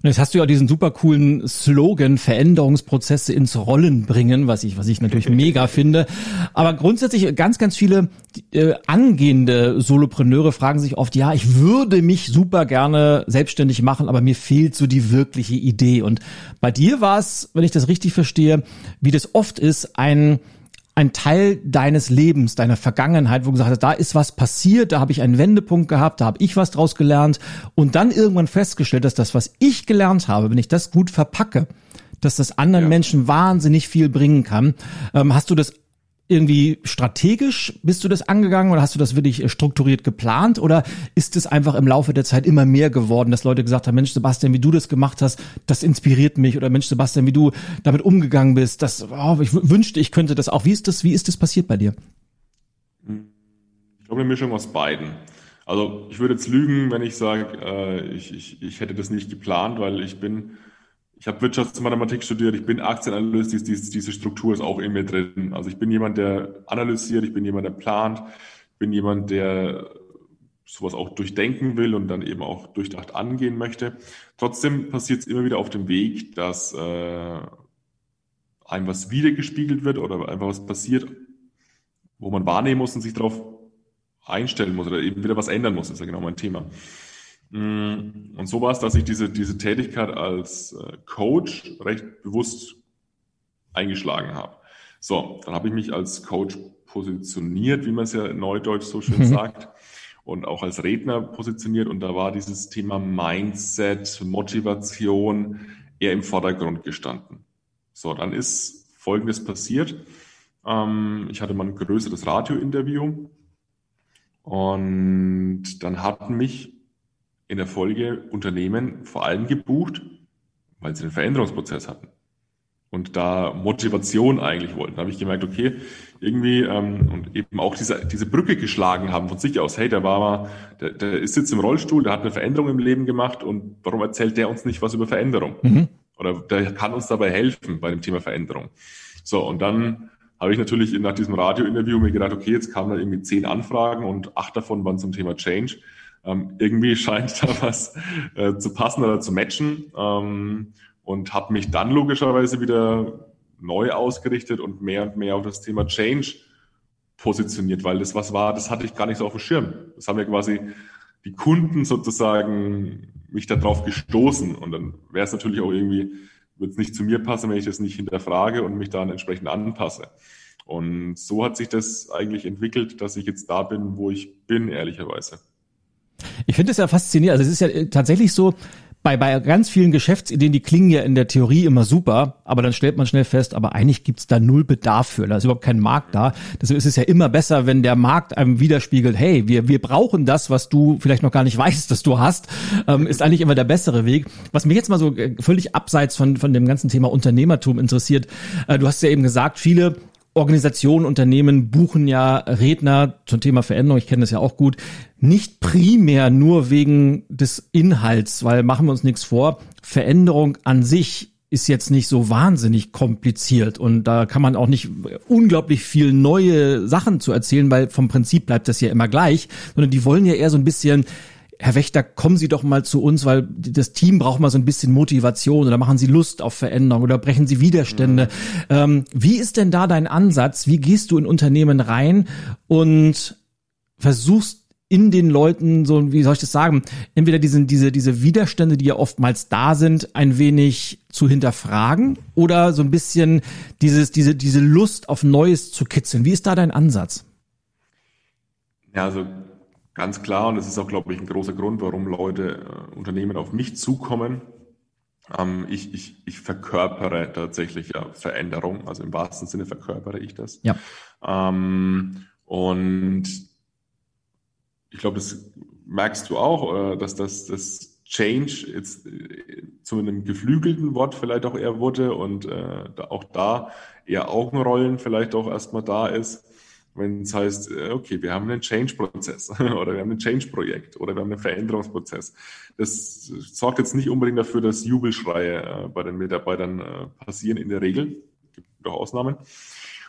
Und jetzt hast du ja diesen super coolen Slogan, Veränderungsprozesse ins Rollen bringen, was ich, was ich natürlich mega finde. Aber grundsätzlich ganz, ganz viele äh, angehende Solopreneure fragen sich oft, ja, ich würde mich super gerne selbstständig machen, aber mir fehlt so die wirkliche Idee. Und bei dir war es, wenn ich das richtig verstehe, wie das oft ist, ein ein Teil deines Lebens, deiner Vergangenheit, wo du gesagt hast, da ist was passiert, da habe ich einen Wendepunkt gehabt, da habe ich was draus gelernt und dann irgendwann festgestellt, dass das, was ich gelernt habe, wenn ich das gut verpacke, dass das anderen ja. Menschen wahnsinnig viel bringen kann. Ähm, hast du das irgendwie strategisch bist du das angegangen oder hast du das wirklich äh, strukturiert geplant oder ist es einfach im Laufe der Zeit immer mehr geworden, dass Leute gesagt haben, Mensch Sebastian, wie du das gemacht hast, das inspiriert mich oder Mensch Sebastian, wie du damit umgegangen bist, das oh, ich wünschte, ich könnte das auch. Wie ist das wie ist das passiert bei dir? Ich glaube eine Mischung aus beiden. Also ich würde jetzt lügen, wenn ich sage, äh, ich, ich, ich hätte das nicht geplant, weil ich bin ich habe Wirtschaftsmathematik studiert, ich bin Aktienanalyst, diese, diese, diese Struktur ist auch in mir drin. Also ich bin jemand, der analysiert, ich bin jemand, der plant, ich bin jemand, der sowas auch durchdenken will und dann eben auch durchdacht angehen möchte. Trotzdem passiert es immer wieder auf dem Weg, dass äh, einem was wiedergespiegelt wird oder einfach was passiert, wo man wahrnehmen muss und sich darauf einstellen muss oder eben wieder was ändern muss, das ist ja genau mein Thema. Mm, und so war es, dass ich diese, diese Tätigkeit als äh, Coach recht bewusst eingeschlagen habe. So, dann habe ich mich als Coach positioniert, wie man es ja in Neudeutsch so schön mhm. sagt, und auch als Redner positioniert. Und da war dieses Thema Mindset, Motivation eher im Vordergrund gestanden. So, dann ist Folgendes passiert. Ähm, ich hatte mal ein größeres Radiointerview und dann hatten mich in der Folge Unternehmen vor allem gebucht, weil sie einen Veränderungsprozess hatten und da Motivation eigentlich wollten. Da habe ich gemerkt, okay, irgendwie ähm, und eben auch diese, diese Brücke geschlagen haben von sich aus. Hey, der war mal, der, der ist jetzt im Rollstuhl, der hat eine Veränderung im Leben gemacht und warum erzählt der uns nicht was über Veränderung? Mhm. Oder der kann uns dabei helfen bei dem Thema Veränderung. So, und dann habe ich natürlich nach diesem Radiointerview mir gedacht, okay, jetzt kamen da irgendwie zehn Anfragen und acht davon waren zum Thema Change. Ähm, irgendwie scheint da was äh, zu passen oder zu matchen ähm, und habe mich dann logischerweise wieder neu ausgerichtet und mehr und mehr auf das Thema Change positioniert, weil das was war, das hatte ich gar nicht so auf dem Schirm. Das haben ja quasi die Kunden sozusagen mich darauf gestoßen und dann wäre es natürlich auch irgendwie, wird es nicht zu mir passen, wenn ich das nicht hinterfrage und mich dann entsprechend anpasse. Und so hat sich das eigentlich entwickelt, dass ich jetzt da bin, wo ich bin, ehrlicherweise. Ich finde es ja faszinierend. Also es ist ja äh, tatsächlich so, bei, bei ganz vielen Geschäftsideen, die klingen ja in der Theorie immer super, aber dann stellt man schnell fest, aber eigentlich gibt's da null Bedarf für. Da ist überhaupt kein Markt da. Deswegen ist es ja immer besser, wenn der Markt einem widerspiegelt, hey, wir, wir brauchen das, was du vielleicht noch gar nicht weißt, dass du hast, ähm, ist eigentlich immer der bessere Weg. Was mich jetzt mal so äh, völlig abseits von, von dem ganzen Thema Unternehmertum interessiert, äh, du hast ja eben gesagt, viele Organisationen, Unternehmen buchen ja Redner zum Thema Veränderung, ich kenne das ja auch gut, nicht primär nur wegen des Inhalts, weil machen wir uns nichts vor, Veränderung an sich ist jetzt nicht so wahnsinnig kompliziert und da kann man auch nicht unglaublich viel neue Sachen zu erzählen, weil vom Prinzip bleibt das ja immer gleich, sondern die wollen ja eher so ein bisschen Herr Wächter, kommen Sie doch mal zu uns, weil das Team braucht mal so ein bisschen Motivation oder machen Sie Lust auf Veränderung oder brechen Sie Widerstände. Mhm. Ähm, wie ist denn da dein Ansatz? Wie gehst du in Unternehmen rein und versuchst in den Leuten so, wie soll ich das sagen, entweder diese, diese, diese Widerstände, die ja oftmals da sind, ein wenig zu hinterfragen oder so ein bisschen dieses, diese, diese Lust auf Neues zu kitzeln. Wie ist da dein Ansatz? Ja, also ganz klar, und das ist auch, glaube ich, ein großer Grund, warum Leute, äh, Unternehmen auf mich zukommen. Ähm, ich, ich, ich verkörpere tatsächlich ja Veränderung, also im wahrsten Sinne verkörpere ich das. Ja. Ähm, und ich glaube, das merkst du auch, äh, dass das, das Change jetzt äh, zu einem geflügelten Wort vielleicht auch eher wurde und äh, auch da eher Augenrollen vielleicht auch erstmal da ist, wenn es heißt, äh, okay, wir haben einen Change-Prozess oder wir haben ein Change-Projekt oder wir haben einen Veränderungsprozess. Das sorgt jetzt nicht unbedingt dafür, dass Jubelschreie äh, bei den Mitarbeitern äh, passieren in der Regel. Es gibt auch Ausnahmen.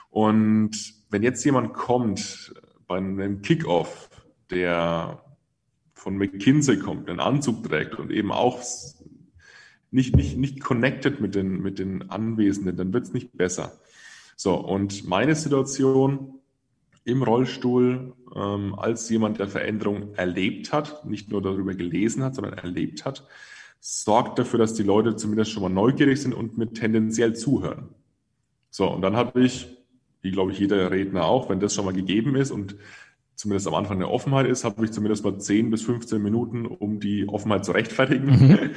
Und wenn jetzt jemand kommt bei einem Kickoff der von McKinsey kommt, einen Anzug trägt und eben auch nicht, nicht, nicht connected mit den, mit den Anwesenden, dann wird es nicht besser. So, und meine Situation im Rollstuhl ähm, als jemand, der Veränderung erlebt hat, nicht nur darüber gelesen hat, sondern erlebt hat, sorgt dafür, dass die Leute zumindest schon mal neugierig sind und mir tendenziell zuhören. So, und dann habe ich, wie glaube ich jeder Redner auch, wenn das schon mal gegeben ist und zumindest am Anfang eine Offenheit ist, habe ich zumindest mal 10 bis 15 Minuten, um die Offenheit zu rechtfertigen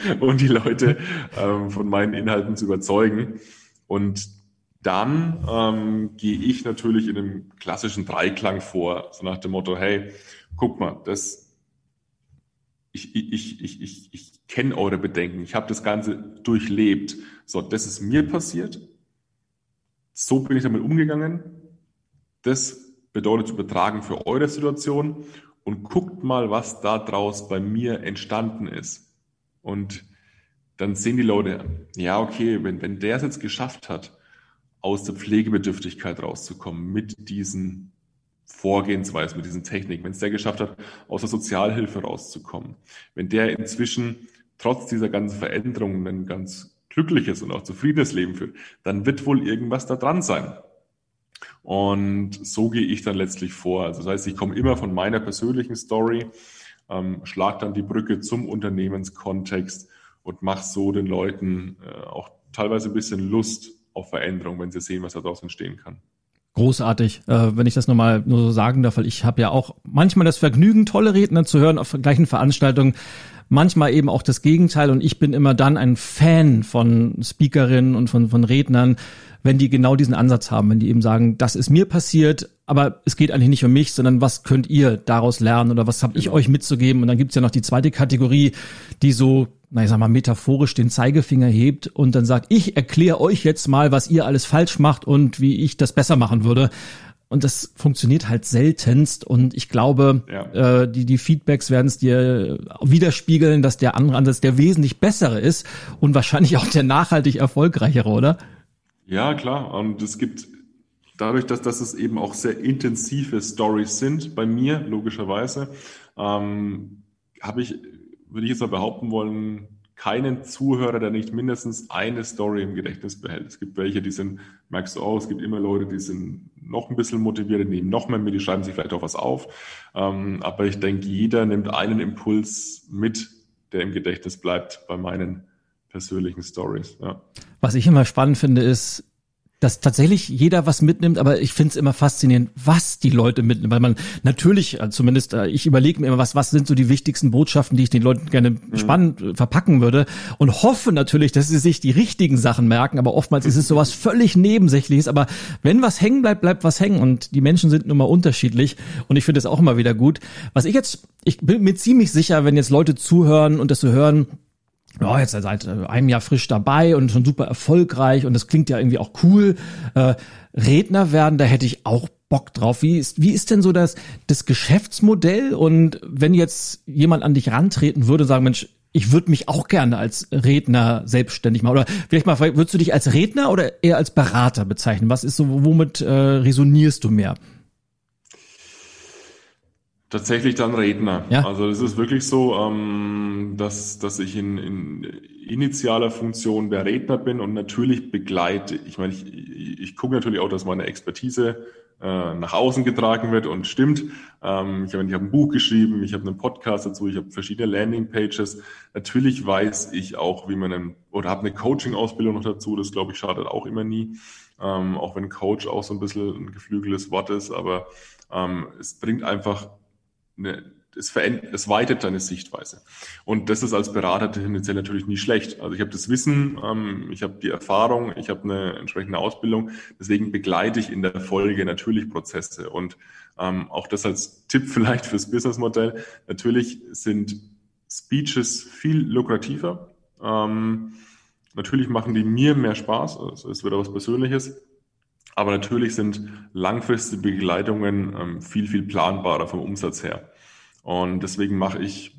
mhm. und die Leute ähm, von meinen Inhalten zu überzeugen. Und dann ähm, gehe ich natürlich in einem klassischen Dreiklang vor, so nach dem Motto, hey, guck mal, das, ich, ich, ich, ich, ich kenne eure Bedenken, ich habe das Ganze durchlebt. So, das ist mir passiert. So bin ich damit umgegangen. Das bedeutet übertragen für eure Situation und guckt mal, was da draus bei mir entstanden ist. Und dann sehen die Leute, ja, okay, wenn, wenn der es jetzt geschafft hat, aus der Pflegebedürftigkeit rauszukommen mit diesen Vorgehensweisen, mit diesen Techniken, wenn es der geschafft hat, aus der Sozialhilfe rauszukommen, wenn der inzwischen trotz dieser ganzen Veränderungen ein ganz glückliches und auch zufriedenes Leben führt, dann wird wohl irgendwas da dran sein. Und so gehe ich dann letztlich vor. Also das heißt, ich komme immer von meiner persönlichen Story, ähm, schlag dann die Brücke zum Unternehmenskontext und mache so den Leuten äh, auch teilweise ein bisschen Lust auf Veränderung, wenn sie sehen, was daraus entstehen kann. Großartig, äh, wenn ich das nochmal nur so sagen darf, weil ich habe ja auch manchmal das Vergnügen, tolle Redner zu hören auf gleichen Veranstaltungen, manchmal eben auch das Gegenteil und ich bin immer dann ein Fan von Speakerinnen und von, von Rednern, wenn die genau diesen Ansatz haben, wenn die eben sagen, das ist mir passiert, aber es geht eigentlich nicht um mich, sondern was könnt ihr daraus lernen oder was habe ich genau. euch mitzugeben? Und dann gibt's ja noch die zweite Kategorie, die so, na ich sag mal, metaphorisch den Zeigefinger hebt und dann sagt, ich erkläre euch jetzt mal, was ihr alles falsch macht und wie ich das besser machen würde. Und das funktioniert halt seltenst. Und ich glaube, ja. äh, die, die Feedbacks werden es dir widerspiegeln, dass der andere Ansatz der wesentlich bessere ist und wahrscheinlich auch der nachhaltig erfolgreichere, oder? Ja, klar. Und es gibt dadurch, dass, dass es eben auch sehr intensive Stories sind, bei mir logischerweise, ähm, habe ich, würde ich jetzt mal behaupten wollen, keinen Zuhörer, der nicht mindestens eine Story im Gedächtnis behält. Es gibt welche, die sind, merkst du auch, es gibt immer Leute, die sind noch ein bisschen motiviert, die nehmen noch mehr mit, die schreiben sich vielleicht auch was auf. Ähm, aber ich denke, jeder nimmt einen Impuls mit, der im Gedächtnis bleibt bei meinen persönlichen Stories. Ja. Was ich immer spannend finde, ist, dass tatsächlich jeder was mitnimmt, aber ich finde es immer faszinierend, was die Leute mitnehmen, weil man natürlich, äh, zumindest äh, ich überlege mir immer, was, was sind so die wichtigsten Botschaften, die ich den Leuten gerne mhm. spannend äh, verpacken würde und hoffe natürlich, dass sie sich die richtigen Sachen merken, aber oftmals ist es sowas völlig Nebensächliches, aber wenn was hängen bleibt, bleibt was hängen und die Menschen sind nun mal unterschiedlich und ich finde es auch immer wieder gut. Was ich jetzt, ich bin mir ziemlich sicher, wenn jetzt Leute zuhören und das so hören, ja, jetzt seit äh, einem Jahr frisch dabei und schon super erfolgreich und das klingt ja irgendwie auch cool. Äh, Redner werden, da hätte ich auch Bock drauf. Wie ist, wie ist denn so das, das Geschäftsmodell? Und wenn jetzt jemand an dich rantreten würde, sagen, Mensch, ich würde mich auch gerne als Redner selbstständig machen. Oder vielleicht mal, würdest du dich als Redner oder eher als Berater bezeichnen? Was ist so, womit äh, resonierst du mehr? Tatsächlich dann Redner. Ja? Also es ist wirklich so, ähm, dass, dass ich in, in initialer Funktion der Redner bin und natürlich begleite. Ich meine, ich, ich gucke natürlich auch, dass meine Expertise äh, nach außen getragen wird und stimmt. Ähm, ich habe ich hab ein Buch geschrieben, ich habe einen Podcast dazu, ich habe verschiedene Landingpages. Natürlich weiß ich auch, wie man einen, oder habe eine Coaching-Ausbildung noch dazu, das glaube ich schadet auch immer nie. Ähm, auch wenn Coach auch so ein bisschen ein geflügeltes Wort ist, aber ähm, es bringt einfach eine, es, verändert, es weitet deine Sichtweise. Und das ist als Berater tendenziell natürlich nie schlecht. Also ich habe das Wissen, ähm, ich habe die Erfahrung, ich habe eine entsprechende Ausbildung. Deswegen begleite ich in der Folge natürlich Prozesse. Und ähm, auch das als Tipp vielleicht fürs Businessmodell. Natürlich sind Speeches viel lukrativer. Ähm, natürlich machen die mir mehr Spaß. Also es wird auch was Persönliches. Aber natürlich sind langfristige Begleitungen ähm, viel, viel planbarer vom Umsatz her. Und deswegen mache ich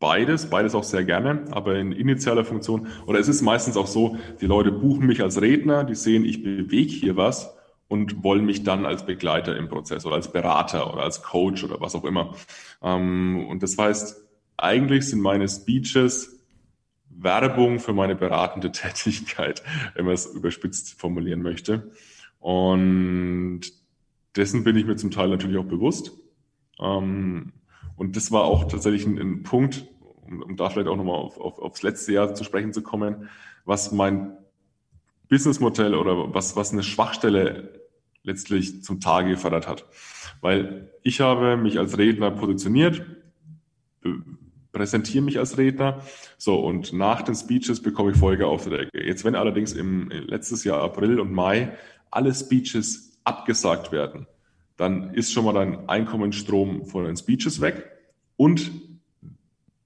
beides, beides auch sehr gerne, aber in initialer Funktion. Oder es ist meistens auch so, die Leute buchen mich als Redner, die sehen, ich bewege hier was und wollen mich dann als Begleiter im Prozess oder als Berater oder als Coach oder was auch immer. Ähm, und das heißt, eigentlich sind meine Speeches Werbung für meine beratende Tätigkeit, wenn man es überspitzt formulieren möchte. Und dessen bin ich mir zum Teil natürlich auch bewusst. Ähm, und das war auch tatsächlich ein, ein Punkt, um, um, da vielleicht auch nochmal auf, auf, aufs letzte Jahr zu sprechen zu kommen, was mein Businessmodell oder was, was eine Schwachstelle letztlich zum Tage gefördert hat. Weil ich habe mich als Redner positioniert, präsentiere mich als Redner. So, und nach den Speeches bekomme ich Folgeaufträge. Jetzt, wenn allerdings im letztes Jahr April und Mai alle Speeches abgesagt werden, dann ist schon mal dein Einkommensstrom von den Speeches weg und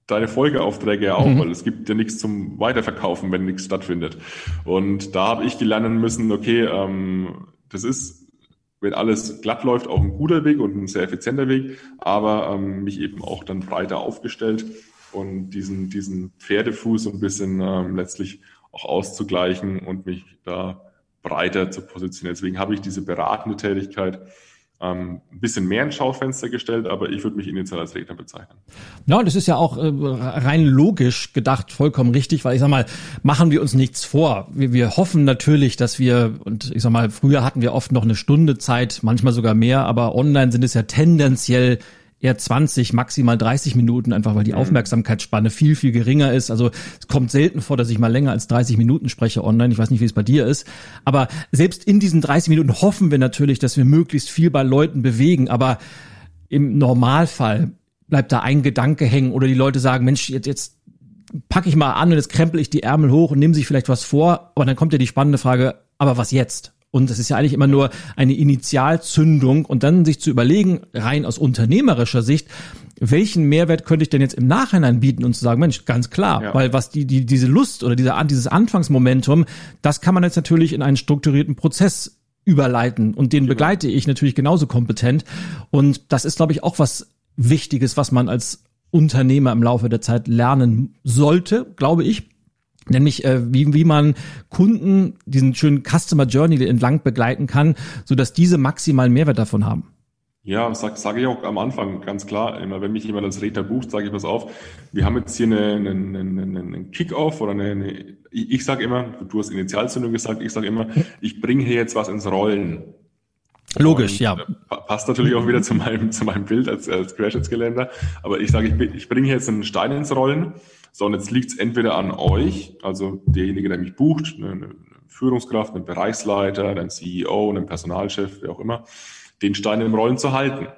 deine Folgeaufträge ja auch, mhm. weil es gibt ja nichts zum Weiterverkaufen, wenn nichts stattfindet. Und da habe ich gelernt müssen, okay, ähm, das ist, wenn alles glatt läuft, auch ein guter Weg und ein sehr effizienter Weg, aber ähm, mich eben auch dann breiter aufgestellt und diesen, diesen Pferdefuß ein bisschen ähm, letztlich auch auszugleichen und mich da breiter zu positionieren. Deswegen habe ich diese beratende Tätigkeit ähm, ein bisschen mehr ins Schaufenster gestellt, aber ich würde mich initial als Redner bezeichnen. Ja, das ist ja auch äh, rein logisch gedacht vollkommen richtig, weil ich sag mal, machen wir uns nichts vor. Wir, wir hoffen natürlich, dass wir, und ich sag mal, früher hatten wir oft noch eine Stunde Zeit, manchmal sogar mehr, aber online sind es ja tendenziell eher 20, maximal 30 Minuten, einfach weil die mhm. Aufmerksamkeitsspanne viel, viel geringer ist. Also es kommt selten vor, dass ich mal länger als 30 Minuten spreche online. Ich weiß nicht, wie es bei dir ist. Aber selbst in diesen 30 Minuten hoffen wir natürlich, dass wir möglichst viel bei Leuten bewegen. Aber im Normalfall bleibt da ein Gedanke hängen oder die Leute sagen, Mensch, jetzt, jetzt packe ich mal an und jetzt krempel ich die Ärmel hoch und nehme sich vielleicht was vor. Aber dann kommt ja die spannende Frage, aber was jetzt? Und das ist ja eigentlich immer nur eine Initialzündung und dann sich zu überlegen, rein aus unternehmerischer Sicht, welchen Mehrwert könnte ich denn jetzt im Nachhinein bieten und zu sagen, Mensch, ganz klar, ja. weil was die, die, diese Lust oder dieser, dieses Anfangsmomentum, das kann man jetzt natürlich in einen strukturierten Prozess überleiten und den genau. begleite ich natürlich genauso kompetent. Und das ist, glaube ich, auch was Wichtiges, was man als Unternehmer im Laufe der Zeit lernen sollte, glaube ich nämlich äh, wie, wie man Kunden diesen schönen Customer Journey entlang begleiten kann, so dass diese maximalen Mehrwert davon haben. Ja, sage sag ich auch am Anfang ganz klar, immer wenn mich jemand als Redner bucht, sage ich pass auf, wir haben jetzt hier einen eine, eine, eine Kick-Off oder eine, eine ich, ich sage immer, du hast Initialzündung gesagt, ich sage immer, ich bringe hier jetzt was ins Rollen. Logisch, und, ja. Äh, passt natürlich auch wieder zu meinem, zu meinem Bild als, als Crash-Geländer. Aber ich sage, ich, ich bringe hier jetzt einen Stein ins Rollen so, und jetzt liegt es entweder an euch, also derjenige, der mich bucht, eine, eine Führungskraft, einen Bereichsleiter, einen CEO, einen Personalchef, wer auch immer, den Stein im Rollen zu halten.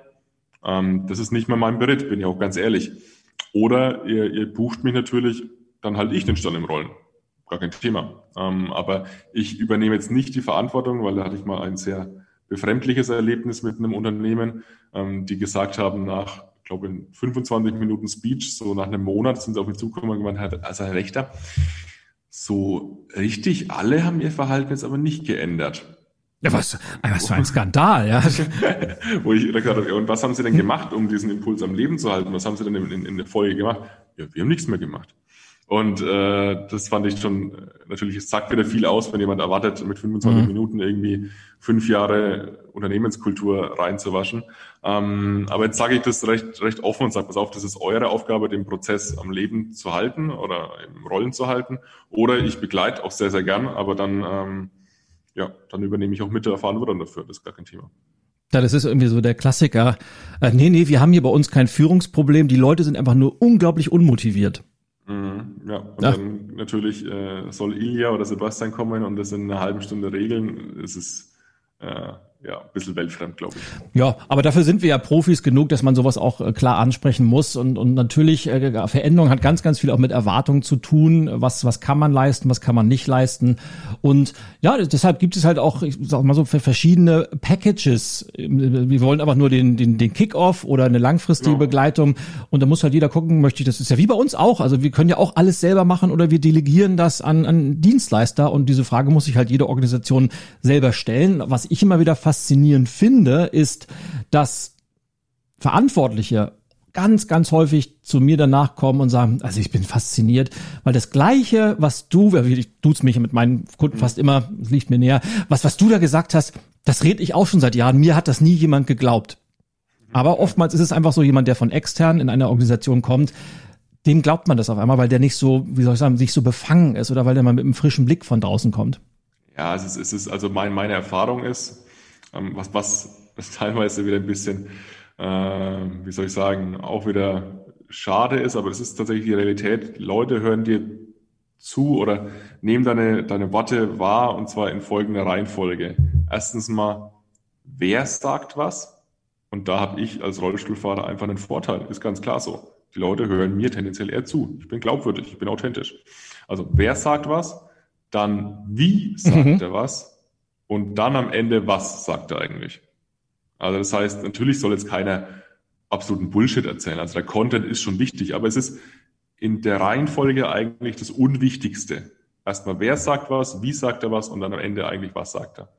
Ähm, das ist nicht mehr mein Beritt, bin ich auch ganz ehrlich. Oder ihr, ihr bucht mich natürlich, dann halte ich den Stein im Rollen. Gar kein Thema. Ähm, aber ich übernehme jetzt nicht die Verantwortung, weil da hatte ich mal ein sehr befremdliches Erlebnis mit einem Unternehmen, ähm, die gesagt haben, nach glaube, in 25 Minuten Speech, so nach einem Monat sind sie auf mich zugekommen und gemeint, also Herr Rechter, so richtig alle haben ihr Verhalten jetzt aber nicht geändert. Ja, was, was für ein Skandal, ja. Wo ich gesagt habe, und was haben Sie denn gemacht, um diesen Impuls am Leben zu halten? Was haben Sie denn in, in, in der Folge gemacht? Ja, wir haben nichts mehr gemacht. Und äh, das fand ich schon, natürlich, es sagt wieder viel aus, wenn jemand erwartet, mit 25 mhm. Minuten irgendwie fünf Jahre Unternehmenskultur reinzuwaschen. Ähm, aber jetzt sage ich das recht, recht offen und sage, pass auf, das ist eure Aufgabe, den Prozess am Leben zu halten oder im Rollen zu halten. Oder ich begleite auch sehr, sehr gern, aber dann, ähm, ja, dann übernehme ich auch mit der Verantwortung dafür, das ist gar kein Thema. Ja, das ist irgendwie so der Klassiker. Äh, nee, nee, wir haben hier bei uns kein Führungsproblem. Die Leute sind einfach nur unglaublich unmotiviert. Mhm, ja, und ja. dann natürlich äh, soll Ilja oder Sebastian kommen und das in einer halben Stunde regeln. Es ist äh, ja, ein bisschen weltfremd, glaube ich. Ja, aber dafür sind wir ja Profis genug, dass man sowas auch äh, klar ansprechen muss. Und, und natürlich, äh, Veränderung hat ganz, ganz viel auch mit Erwartungen zu tun. Was, was kann man leisten, was kann man nicht leisten. Und ja, deshalb gibt es halt auch, ich sag mal so, verschiedene Packages. Wir wollen einfach nur den, den, den Kick-Off oder eine langfristige ja. Begleitung. Und da muss halt jeder gucken, möchte ich, das ist ja wie bei uns auch. Also wir können ja auch alles selber machen oder wir delegieren das an, an Dienstleister. Und diese Frage muss sich halt jede Organisation selber stellen. Was ich immer wieder faszinierend finde, ist, dass Verantwortliche ganz, ganz häufig zu mir danach kommen und sagen, also ich bin fasziniert, weil das Gleiche, was du, ich tut's mich mit meinen Kunden fast immer, es liegt mir näher, was, was du da gesagt hast, das rede ich auch schon seit Jahren. Mir hat das nie jemand geglaubt. Aber oftmals ist es einfach so jemand, der von extern in eine Organisation kommt, dem glaubt man das auf einmal, weil der nicht so, wie soll ich sagen, sich so befangen ist oder weil der mal mit einem frischen Blick von draußen kommt. Ja, es ist, es ist also mein, meine Erfahrung ist, ähm, was, was, teilweise wieder ein bisschen, äh, wie soll ich sagen, auch wieder schade ist, aber das ist tatsächlich die Realität. Leute hören dir zu oder nehmen deine, deine Worte wahr und zwar in folgender Reihenfolge. Erstens mal, wer sagt was? Und da habe ich als Rollstuhlfahrer einfach einen Vorteil. Ist ganz klar so. Die Leute hören mir tendenziell eher zu. Ich bin glaubwürdig, ich bin authentisch. Also wer sagt was? Dann wie sagt mhm. er was? Und dann am Ende, was sagt er eigentlich? Also das heißt, natürlich soll jetzt keiner absoluten Bullshit erzählen. Also der Content ist schon wichtig, aber es ist in der Reihenfolge eigentlich das Unwichtigste. Erstmal, wer sagt was, wie sagt er was und dann am Ende eigentlich, was sagt er.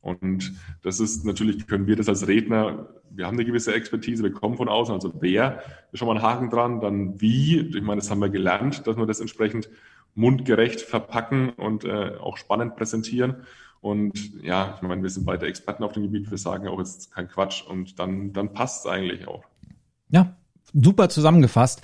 Und das ist natürlich, können wir das als Redner, wir haben eine gewisse Expertise, wir kommen von außen, also wer, ist schon mal ein Haken dran, dann wie, ich meine, das haben wir gelernt, dass wir das entsprechend mundgerecht verpacken und äh, auch spannend präsentieren. Und ja, ich meine, wir sind beide Experten auf dem Gebiet, wir sagen auch jetzt kein Quatsch. Und dann, dann passt es eigentlich auch. Ja, super zusammengefasst.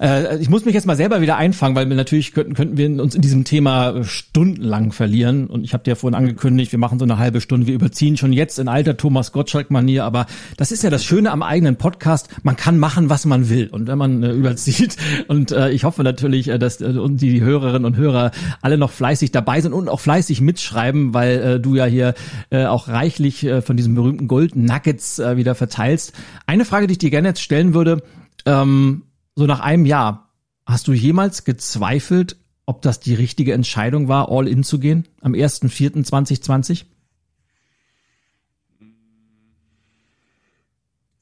Äh, ich muss mich jetzt mal selber wieder einfangen, weil wir natürlich könnten, könnten wir uns in diesem Thema stundenlang verlieren. Und ich habe dir ja vorhin angekündigt, wir machen so eine halbe Stunde. Wir überziehen schon jetzt in alter Thomas Gottschalk-Manier. Aber das ist ja das Schöne am eigenen Podcast. Man kann machen, was man will. Und wenn man äh, überzieht, und äh, ich hoffe natürlich, äh, dass äh, die Hörerinnen und Hörer alle noch fleißig dabei sind und auch fleißig mitschreiben, weil äh, du ja hier äh, auch reichlich äh, von diesem berühmten Gold Nuggets äh, wieder verteilst. Eine Frage, die ich dir gerne jetzt stellen würde, ähm, so nach einem Jahr, hast du jemals gezweifelt, ob das die richtige Entscheidung war, all in zu gehen am 1.4.2020?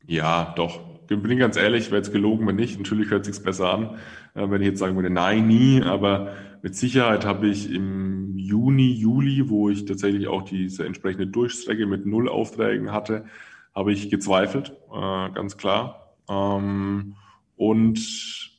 Ja, doch. Bin ganz ehrlich, wäre jetzt gelogen, wenn nicht. Natürlich hört sich's besser an, äh, wenn ich jetzt sagen würde, nein, nie. Aber mit Sicherheit habe ich im Juni, Juli, wo ich tatsächlich auch diese entsprechende Durchstrecke mit null Aufträgen hatte, habe ich gezweifelt, äh, ganz klar. Ähm, und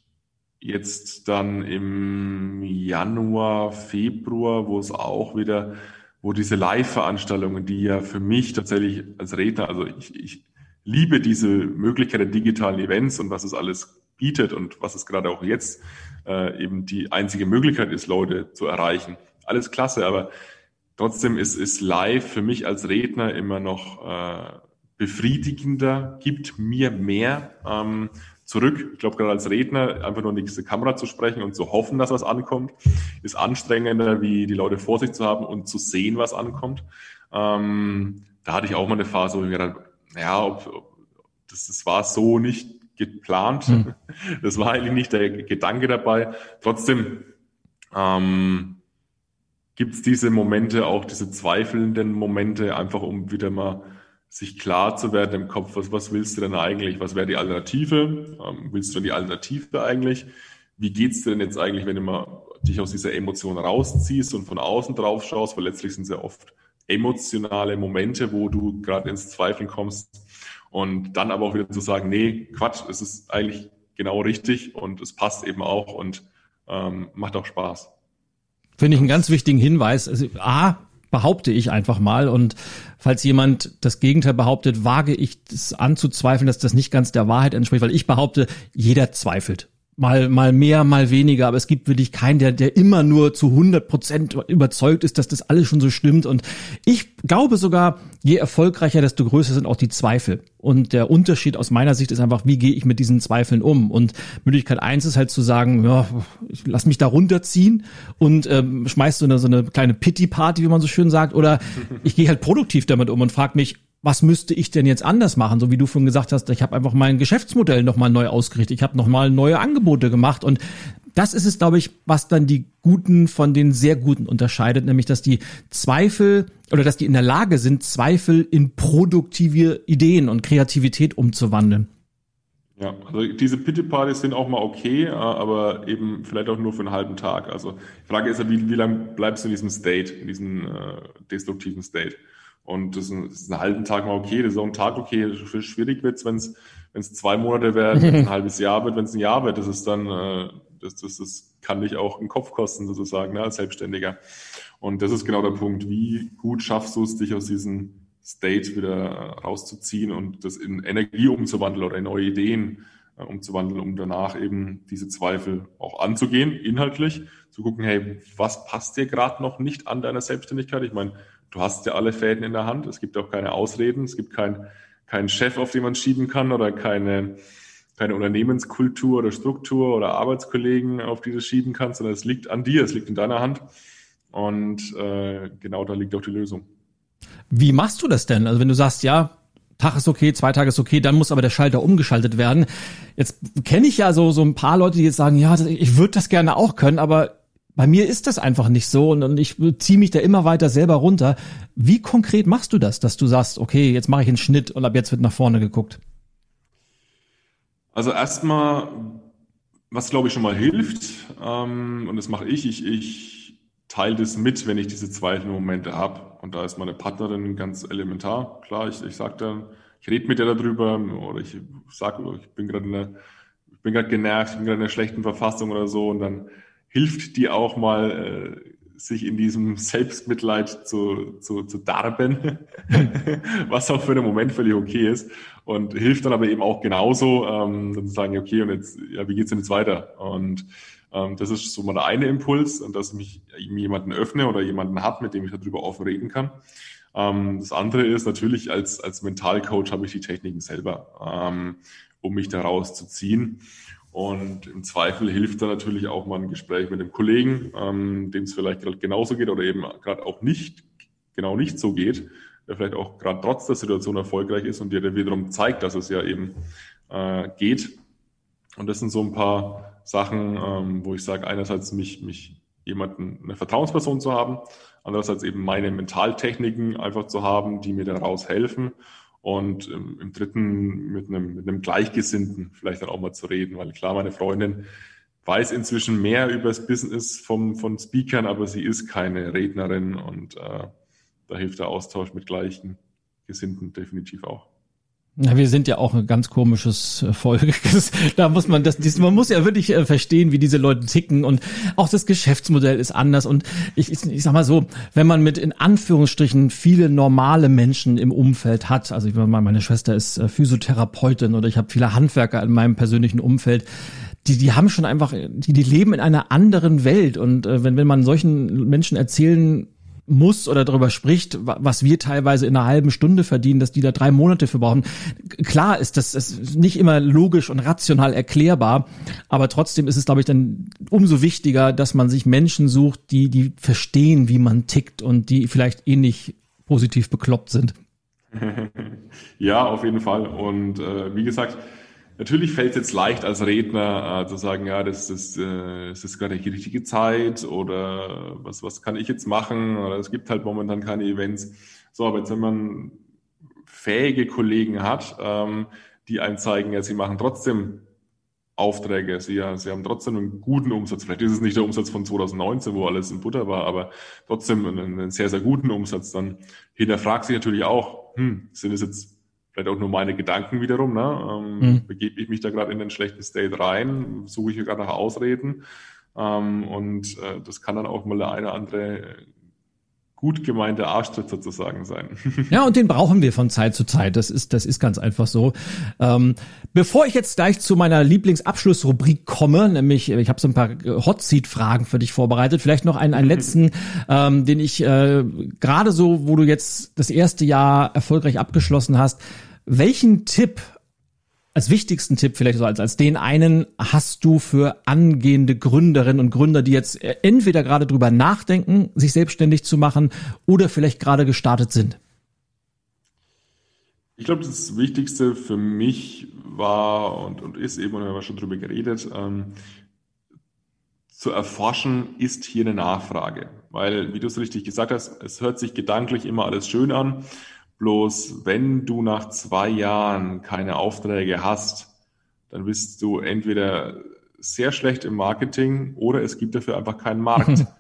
jetzt dann im Januar, Februar, wo es auch wieder, wo diese Live-Veranstaltungen, die ja für mich tatsächlich als Redner, also ich, ich liebe diese Möglichkeit der digitalen Events und was es alles bietet und was es gerade auch jetzt äh, eben die einzige Möglichkeit ist, Leute zu erreichen. Alles klasse, aber trotzdem ist, ist live für mich als Redner immer noch äh, befriedigender, gibt mir mehr, ähm, zurück. Ich glaube, gerade als Redner einfach nur in diese Kamera zu sprechen und zu hoffen, dass was ankommt, ist anstrengender, wie die Leute vor sich zu haben und zu sehen, was ankommt. Ähm, da hatte ich auch mal eine Phase, wo ich mir gedacht, ja, ob, ob, das, das war so nicht geplant. Hm. Das war eigentlich nicht der Gedanke dabei. Trotzdem ähm, gibt es diese Momente, auch diese zweifelnden Momente, einfach um wieder mal sich klar zu werden im Kopf, was, was willst du denn eigentlich? Was wäre die Alternative? Ähm, willst du denn die Alternative eigentlich? Wie geht's dir denn jetzt eigentlich, wenn du mal dich aus dieser Emotion rausziehst und von außen drauf schaust? Weil letztlich sind es ja oft emotionale Momente, wo du gerade ins Zweifeln kommst. Und dann aber auch wieder zu sagen, nee, Quatsch, es ist eigentlich genau richtig und es passt eben auch und ähm, macht auch Spaß. Finde ich einen ganz wichtigen Hinweis. Also, A, behaupte ich einfach mal. Und falls jemand das Gegenteil behauptet, wage ich das anzuzweifeln, dass das nicht ganz der Wahrheit entspricht, weil ich behaupte, jeder zweifelt. Mal mal mehr, mal weniger, aber es gibt wirklich keinen, der der immer nur zu 100 Prozent überzeugt ist, dass das alles schon so stimmt. Und ich glaube sogar, je erfolgreicher, desto größer sind auch die Zweifel. Und der Unterschied aus meiner Sicht ist einfach, wie gehe ich mit diesen Zweifeln um? Und Möglichkeit eins ist halt zu sagen, ja, ich lass mich da runterziehen und ähm, schmeißt so eine so eine kleine Pity Party, wie man so schön sagt, oder ich gehe halt produktiv damit um und frage mich, was müsste ich denn jetzt anders machen? So wie du schon gesagt hast, ich habe einfach mein Geschäftsmodell nochmal neu ausgerichtet. Ich habe nochmal neue Angebote gemacht. Und das ist es, glaube ich, was dann die Guten von den sehr Guten unterscheidet, nämlich dass die Zweifel oder dass die in der Lage sind, Zweifel in produktive Ideen und Kreativität umzuwandeln. Ja, also diese Pitte-Partys sind auch mal okay, äh, aber eben vielleicht auch nur für einen halben Tag. Also die Frage ist ja, wie, wie lange bleibst du in diesem State, in diesem äh, destruktiven State? Und das ist, ein, das ist einen halben Tag mal okay, das ist auch ein Tag okay. Schwierig wird's, wenn es wenn es zwei Monate werden, wenn es ein halbes Jahr wird, wenn es ein Jahr wird. Das ist dann, äh, das, das, das kann dich auch einen Kopf kosten sozusagen ne, als Selbstständiger. Und das ist genau der Punkt. Wie gut schaffst du es, dich aus diesem State wieder rauszuziehen und das in Energie umzuwandeln oder in neue Ideen äh, umzuwandeln, um danach eben diese Zweifel auch anzugehen, inhaltlich, zu gucken, hey, was passt dir gerade noch nicht an deiner Selbstständigkeit? Ich meine, du hast ja alle Fäden in der Hand. Es gibt auch keine Ausreden. Es gibt keinen keinen Chef, auf den man schieben kann oder keine, keine Unternehmenskultur oder Struktur oder Arbeitskollegen, auf die du schieben kannst, sondern es liegt an dir, es liegt in deiner Hand. Und äh, genau da liegt auch die Lösung. Wie machst du das denn? Also wenn du sagst, ja, Tag ist okay, zwei Tage ist okay, dann muss aber der Schalter umgeschaltet werden. Jetzt kenne ich ja so so ein paar Leute, die jetzt sagen, ja, ich würde das gerne auch können, aber bei mir ist das einfach nicht so und, und ich ziehe mich da immer weiter selber runter. Wie konkret machst du das, dass du sagst, okay, jetzt mache ich einen Schnitt und ab jetzt wird nach vorne geguckt? Also erstmal, was glaube ich schon mal hilft, ähm, und das mache ich, ich, ich teile das mit, wenn ich diese Zweifelmomente habe. Und da ist meine Partnerin ganz elementar. Klar, ich, ich sage dann, ich rede mit ihr darüber oder ich sage, ich bin gerade ich bin gerade genervt, ich bin gerade in einer schlechten Verfassung oder so und dann hilft dir auch mal, äh, sich in diesem Selbstmitleid zu, zu, zu darben, was auch für einen Moment völlig okay ist. Und hilft dann aber eben auch genauso, ähm, dann zu sagen, okay, und jetzt, ja, wie geht's denn jetzt weiter? Und ähm, das ist so mal der eine Impuls, und dass ich mich jemanden öffne oder jemanden habe, mit dem ich darüber offen reden kann. Ähm, das andere ist natürlich, als, als Mentalcoach habe ich die Techniken selber, ähm, um mich daraus zu ziehen. Und im Zweifel hilft da natürlich auch mal ein Gespräch mit einem Kollegen, ähm, dem es vielleicht gerade genauso geht oder eben gerade auch nicht, genau nicht so geht, der vielleicht auch gerade trotz der Situation erfolgreich ist und dir dann wiederum zeigt, dass es ja eben äh, geht. Und das sind so ein paar Sachen, ähm, wo ich sage, einerseits mich, mich jemanden, eine Vertrauensperson zu haben, andererseits eben meine Mentaltechniken einfach zu haben, die mir daraus helfen und im, im dritten mit einem, mit einem Gleichgesinnten vielleicht dann auch mal zu reden, weil klar, meine Freundin weiß inzwischen mehr über das Business vom, von Speakern, aber sie ist keine Rednerin und äh, da hilft der Austausch mit gleichen Gesinnten definitiv auch. Na, wir sind ja auch ein ganz komisches äh, Volk. da muss man das, man muss ja wirklich äh, verstehen, wie diese Leute ticken. Und auch das Geschäftsmodell ist anders. Und ich, ich, sag mal so, wenn man mit in Anführungsstrichen viele normale Menschen im Umfeld hat, also ich meine, meine Schwester ist äh, Physiotherapeutin oder ich habe viele Handwerker in meinem persönlichen Umfeld, die, die haben schon einfach, die, die leben in einer anderen Welt. Und äh, wenn, wenn man solchen Menschen erzählen muss oder darüber spricht, was wir teilweise in einer halben Stunde verdienen, dass die da drei Monate für brauchen. Klar ist das ist nicht immer logisch und rational erklärbar, aber trotzdem ist es, glaube ich, dann umso wichtiger, dass man sich Menschen sucht, die, die verstehen, wie man tickt und die vielleicht ähnlich positiv bekloppt sind. ja, auf jeden Fall. Und äh, wie gesagt, Natürlich fällt es jetzt leicht als Redner äh, zu sagen, ja, das ist, äh, das ist gerade die richtige Zeit oder was, was kann ich jetzt machen oder es gibt halt momentan keine Events. So, aber jetzt, wenn man fähige Kollegen hat, ähm, die einem zeigen, ja, sie machen trotzdem Aufträge, sie, sie haben trotzdem einen guten Umsatz. Vielleicht ist es nicht der Umsatz von 2019, wo alles in Butter war, aber trotzdem einen, einen sehr, sehr guten Umsatz. Dann hinterfragt sich natürlich auch, hm, sind es jetzt vielleicht auch nur meine Gedanken wiederum. Ne? Ähm, mhm. Begebe ich mich da gerade in den schlechten State rein? Suche ich gerade nach Ausreden? Ähm, und äh, das kann dann auch mal der eine andere gut gemeinte Arschtritt sozusagen sein. Ja, und den brauchen wir von Zeit zu Zeit. Das ist, das ist ganz einfach so. Ähm, bevor ich jetzt gleich zu meiner Lieblingsabschlussrubrik komme, nämlich ich habe so ein paar Hot Seat Fragen für dich vorbereitet. Vielleicht noch einen, einen letzten, ähm, den ich äh, gerade so, wo du jetzt das erste Jahr erfolgreich abgeschlossen hast. Welchen Tipp als wichtigsten Tipp vielleicht so als, als den einen hast du für angehende Gründerinnen und Gründer, die jetzt entweder gerade drüber nachdenken, sich selbstständig zu machen oder vielleicht gerade gestartet sind? Ich glaube, das Wichtigste für mich war und, und ist eben, und wir haben schon drüber geredet, ähm, zu erforschen, ist hier eine Nachfrage. Weil, wie du es richtig gesagt hast, es hört sich gedanklich immer alles schön an. Bloß wenn du nach zwei Jahren keine Aufträge hast, dann bist du entweder sehr schlecht im Marketing oder es gibt dafür einfach keinen Markt.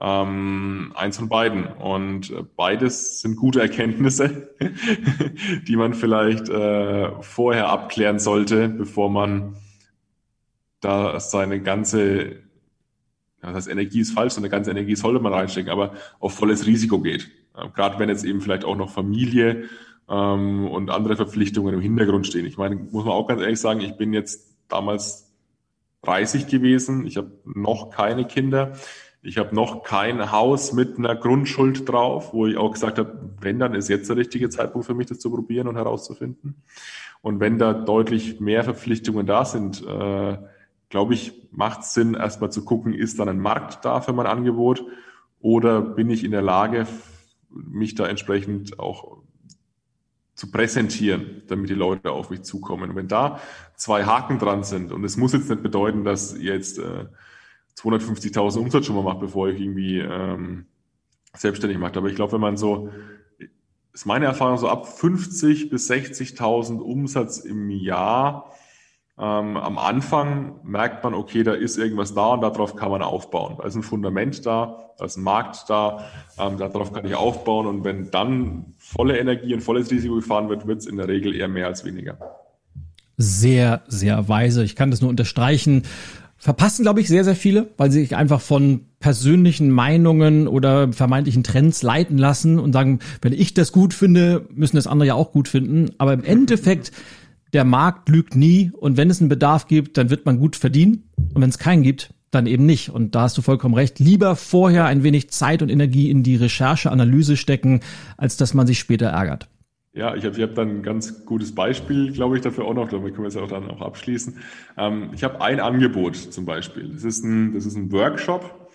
ähm, eins von beiden. Und beides sind gute Erkenntnisse, die man vielleicht äh, vorher abklären sollte, bevor man da seine ganze, das heißt Energie ist falsch, seine ganze Energie sollte man reinstecken, aber auf volles Risiko geht. Äh, Gerade wenn jetzt eben vielleicht auch noch Familie ähm, und andere Verpflichtungen im Hintergrund stehen. Ich meine, muss man auch ganz ehrlich sagen, ich bin jetzt damals 30 gewesen. Ich habe noch keine Kinder. Ich habe noch kein Haus mit einer Grundschuld drauf, wo ich auch gesagt habe, wenn, dann ist jetzt der richtige Zeitpunkt für mich, das zu probieren und herauszufinden. Und wenn da deutlich mehr Verpflichtungen da sind, äh, glaube ich, macht es Sinn, erstmal zu gucken, ist dann ein Markt da für mein Angebot oder bin ich in der Lage, mich da entsprechend auch zu präsentieren, damit die Leute auf mich zukommen. Und wenn da zwei Haken dran sind, und es muss jetzt nicht bedeuten, dass ihr jetzt äh, 250.000 Umsatz schon mal macht, bevor ihr irgendwie ähm, selbstständig macht. Aber ich glaube, wenn man so, ist meine Erfahrung, so ab 50 bis 60.000 Umsatz im Jahr ähm, am Anfang merkt man, okay, da ist irgendwas da und darauf kann man aufbauen. Da ist ein Fundament da, da ist ein Markt da, ähm, darauf kann ich aufbauen und wenn dann volle Energie und volles Risiko gefahren wird, wird es in der Regel eher mehr als weniger. Sehr, sehr weise. Ich kann das nur unterstreichen. Verpassen, glaube ich, sehr, sehr viele, weil sie sich einfach von persönlichen Meinungen oder vermeintlichen Trends leiten lassen und sagen, wenn ich das gut finde, müssen das andere ja auch gut finden. Aber im Endeffekt der Markt lügt nie und wenn es einen Bedarf gibt, dann wird man gut verdienen und wenn es keinen gibt, dann eben nicht. Und da hast du vollkommen recht. Lieber vorher ein wenig Zeit und Energie in die Recherche, Analyse stecken, als dass man sich später ärgert. Ja, ich habe ich hab dann ein ganz gutes Beispiel, glaube ich, dafür auch noch, damit können wir es auch dann auch abschließen. Ähm, ich habe ein Angebot zum Beispiel. Das ist ein, das ist ein Workshop,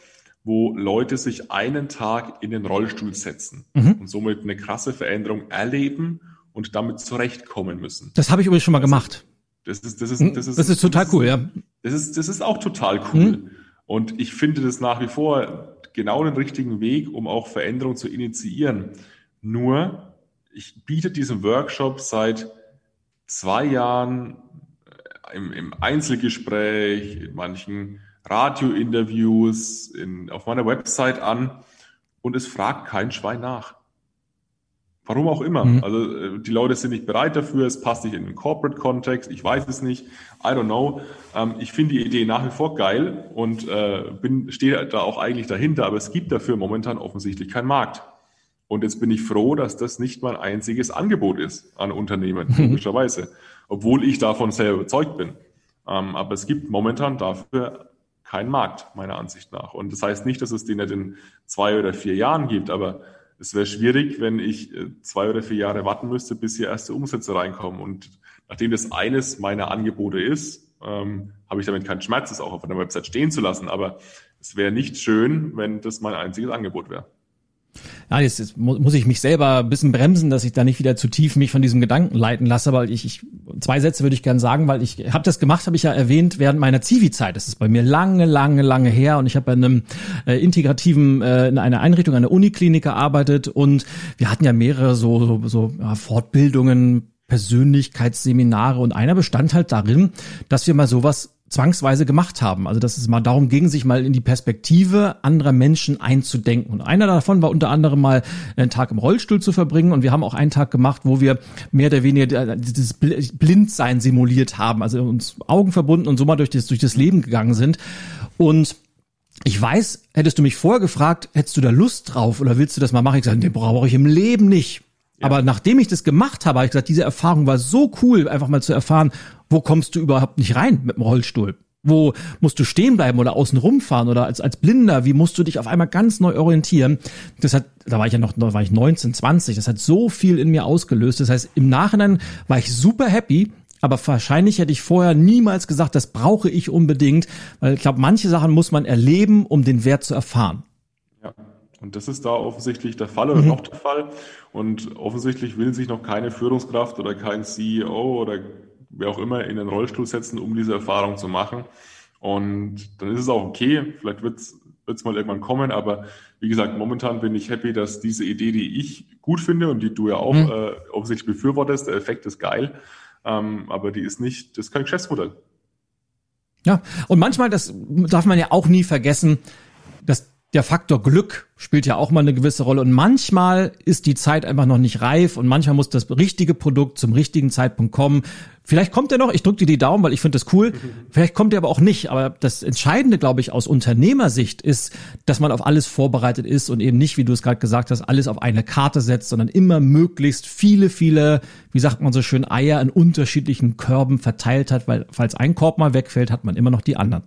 wo Leute sich einen Tag in den Rollstuhl setzen mhm. und somit eine krasse Veränderung erleben und damit zurechtkommen müssen. Das habe ich übrigens schon mal gemacht. Das ist, das ist, hm? das ist, das ist total cool, ja. Das ist, das ist auch total cool. Mhm. Und ich finde das nach wie vor genau den richtigen Weg, um auch Veränderungen zu initiieren. Nur, ich biete diesen Workshop seit zwei Jahren äh, im, im Einzelgespräch, in manchen Radiointerviews, in, auf meiner Website an und es fragt kein Schwein nach. Warum auch immer. Mhm. Also äh, die Leute sind nicht bereit dafür, es passt nicht in den Corporate-Kontext, ich weiß es nicht, I don't know. Ähm, ich finde die Idee nach wie vor geil und äh, bin stehe da auch eigentlich dahinter, aber es gibt dafür momentan offensichtlich keinen Markt. Und jetzt bin ich froh, dass das nicht mein einziges Angebot ist an Unternehmen, mhm. logischerweise, obwohl ich davon sehr überzeugt bin. Ähm, aber es gibt momentan dafür keinen Markt, meiner Ansicht nach. Und das heißt nicht, dass es den nicht in zwei oder vier Jahren gibt, aber es wäre schwierig, wenn ich äh, zwei oder vier Jahre warten müsste, bis hier erste Umsätze reinkommen. Und nachdem das eines meiner Angebote ist, ähm, habe ich damit keinen Schmerz, das auch auf einer Website stehen zu lassen. Aber es wäre nicht schön, wenn das mein einziges Angebot wäre. Ja, jetzt, jetzt muss ich mich selber ein bisschen bremsen, dass ich da nicht wieder zu tief mich von diesem Gedanken leiten lasse, weil ich, ich zwei Sätze würde ich gerne sagen, weil ich habe das gemacht, habe ich ja erwähnt während meiner Zivi-Zeit. Das ist bei mir lange, lange, lange her und ich habe bei einem äh, integrativen äh, in einer Einrichtung, einer Uniklinik gearbeitet und wir hatten ja mehrere so so, so ja, Fortbildungen, Persönlichkeitsseminare und einer bestand halt darin, dass wir mal sowas zwangsweise gemacht haben. Also dass es mal darum ging, sich mal in die Perspektive anderer Menschen einzudenken. Und einer davon war unter anderem mal einen Tag im Rollstuhl zu verbringen. Und wir haben auch einen Tag gemacht, wo wir mehr oder weniger dieses Blindsein simuliert haben, also uns Augen verbunden und so mal durch das, durch das Leben gegangen sind. Und Ich weiß, hättest du mich vorher gefragt, hättest du da Lust drauf oder willst du das mal machen? Ich sage, den brauche ich im Leben nicht. Ja. Aber nachdem ich das gemacht habe, habe ich gesagt, diese Erfahrung war so cool, einfach mal zu erfahren, wo kommst du überhaupt nicht rein mit dem Rollstuhl? Wo musst du stehen bleiben oder außen rumfahren oder als, als Blinder, wie musst du dich auf einmal ganz neu orientieren? Das hat, da war ich ja noch, da war ich 19, 20, das hat so viel in mir ausgelöst. Das heißt, im Nachhinein war ich super happy, aber wahrscheinlich hätte ich vorher niemals gesagt, das brauche ich unbedingt, weil ich glaube, manche Sachen muss man erleben, um den Wert zu erfahren. Ja, und das ist da offensichtlich der Fall oder mhm. noch der Fall. Und offensichtlich will sich noch keine Führungskraft oder kein CEO oder wer auch immer in den Rollstuhl setzen, um diese Erfahrung zu machen. Und dann ist es auch okay, vielleicht wird es mal irgendwann kommen, aber wie gesagt, momentan bin ich happy, dass diese Idee, die ich gut finde und die du ja auch mhm. äh, offensichtlich befürwortest, der Effekt ist geil, ähm, aber die ist nicht, das ist kein Geschäftsmodell. Ja, und manchmal, das darf man ja auch nie vergessen, dass der Faktor Glück spielt ja auch mal eine gewisse Rolle und manchmal ist die Zeit einfach noch nicht reif und manchmal muss das richtige Produkt zum richtigen Zeitpunkt kommen. Vielleicht kommt er noch, ich drücke dir die Daumen, weil ich finde das cool. Vielleicht kommt er aber auch nicht. Aber das Entscheidende, glaube ich, aus Unternehmersicht ist, dass man auf alles vorbereitet ist und eben nicht, wie du es gerade gesagt hast, alles auf eine Karte setzt, sondern immer möglichst viele, viele, wie sagt man so schön, Eier in unterschiedlichen Körben verteilt hat, weil falls ein Korb mal wegfällt, hat man immer noch die anderen.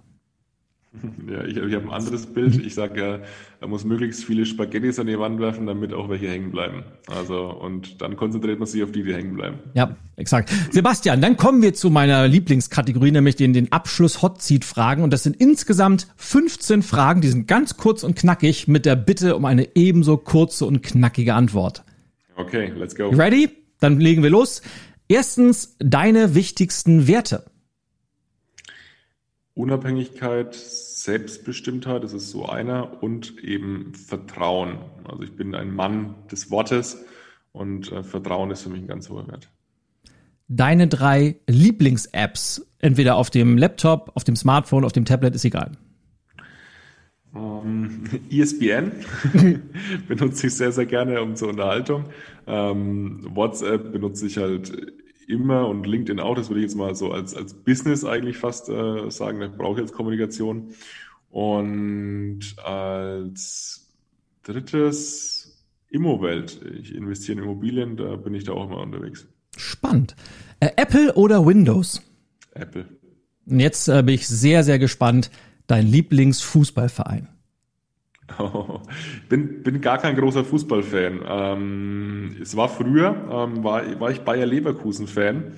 Ja, ich, ich habe ein anderes Bild. Ich sage ja, er muss möglichst viele Spaghettis an die Wand werfen, damit auch welche hängen bleiben. Also, und dann konzentriert man sich auf die, die hängen bleiben. Ja, exakt. Sebastian, dann kommen wir zu meiner Lieblingskategorie, nämlich den, den Abschluss Hot Seat Fragen. Und das sind insgesamt 15 Fragen, die sind ganz kurz und knackig mit der Bitte um eine ebenso kurze und knackige Antwort. Okay, let's go. Ready? Dann legen wir los. Erstens, deine wichtigsten Werte. Unabhängigkeit, Selbstbestimmtheit, das ist so einer, und eben Vertrauen. Also ich bin ein Mann des Wortes und äh, Vertrauen ist für mich ein ganz hoher Wert. Deine drei Lieblings-Apps, entweder auf dem Laptop, auf dem Smartphone, auf dem Tablet, ist egal. Um, ähm, ESPN benutze ich sehr, sehr gerne um zur Unterhaltung. Um, ähm, WhatsApp benutze ich halt immer und LinkedIn auch, das würde ich jetzt mal so als, als Business eigentlich fast äh, sagen, da brauche ich jetzt Kommunikation. Und als drittes Immowelt. Ich investiere in Immobilien, da bin ich da auch immer unterwegs. Spannend. Äh, Apple oder Windows? Apple. Und jetzt äh, bin ich sehr, sehr gespannt. Dein Lieblingsfußballverein? Oh, bin, bin gar kein großer Fußballfan. Ähm, es war früher, ähm, war, war ich Bayer Leverkusen-Fan.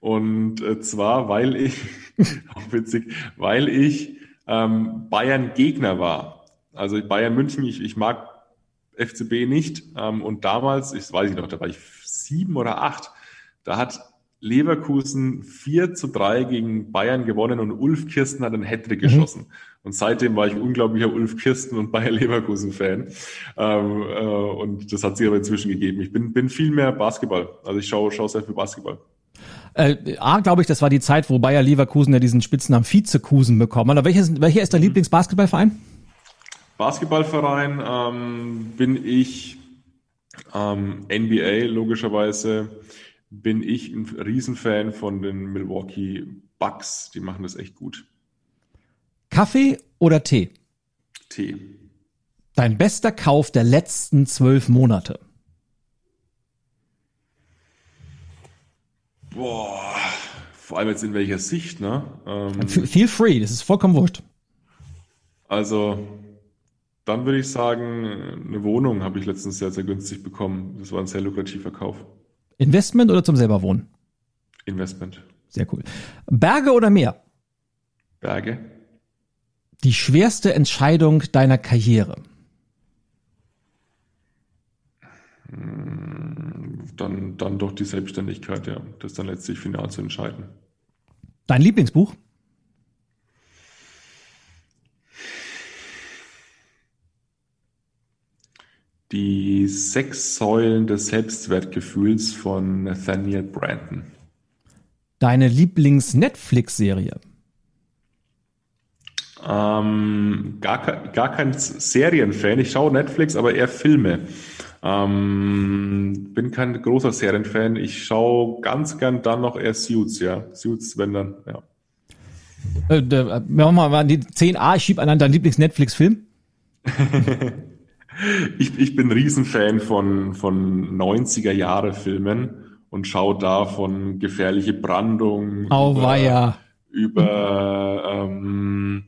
Und äh, zwar, weil ich, auch witzig, weil ich ähm, Bayern-Gegner war. Also Bayern München, ich, ich mag FCB nicht. Ähm, und damals, ich weiß ich noch, da war ich sieben oder acht, da hat Leverkusen 4 zu 3 gegen Bayern gewonnen und Ulf Kirsten hat einen Hattrick mhm. geschossen. Und seitdem war ich unglaublicher Ulf Kirsten und Bayer Leverkusen Fan. Ähm, äh, und das hat sich aber inzwischen gegeben. Ich bin, bin viel mehr Basketball. Also ich schaue, schaue sehr viel Basketball. Äh, A, glaube ich, das war die Zeit, wo Bayer Leverkusen ja diesen Spitznamen Vizekusen bekommen hat. Welches, welcher ist dein mhm. Lieblingsbasketballverein? Basketballverein ähm, bin ich ähm, NBA logischerweise bin ich ein Riesenfan von den Milwaukee Bucks. Die machen das echt gut. Kaffee oder Tee? Tee. Dein bester Kauf der letzten zwölf Monate? Boah, vor allem jetzt in welcher Sicht, ne? Ähm, Feel free, das ist vollkommen wurscht. Also, dann würde ich sagen, eine Wohnung habe ich letztens sehr, sehr günstig bekommen. Das war ein sehr lukrativer Kauf. Investment oder zum selber wohnen? Investment. Sehr cool. Berge oder Meer? Berge. Die schwerste Entscheidung deiner Karriere? Dann, dann doch die Selbstständigkeit, ja. Das dann letztlich final zu entscheiden. Dein Lieblingsbuch? Die sechs Säulen des Selbstwertgefühls von Nathaniel Brandon. Deine Lieblings-Netflix-Serie? Ähm, gar, gar kein Serienfan. Ich schaue Netflix, aber eher Filme. Ähm, bin kein großer Serienfan. Ich schaue ganz gern dann noch eher Suits, ja. Suits, wenn dann, ja. Äh, wir machen mal die 10a, ich schieb an deinen Lieblings-Netflix-Film. ich, ich bin Riesenfan von, von 90er-Jahre-Filmen und schaue da von gefährliche Brandung oh, über, über ähm,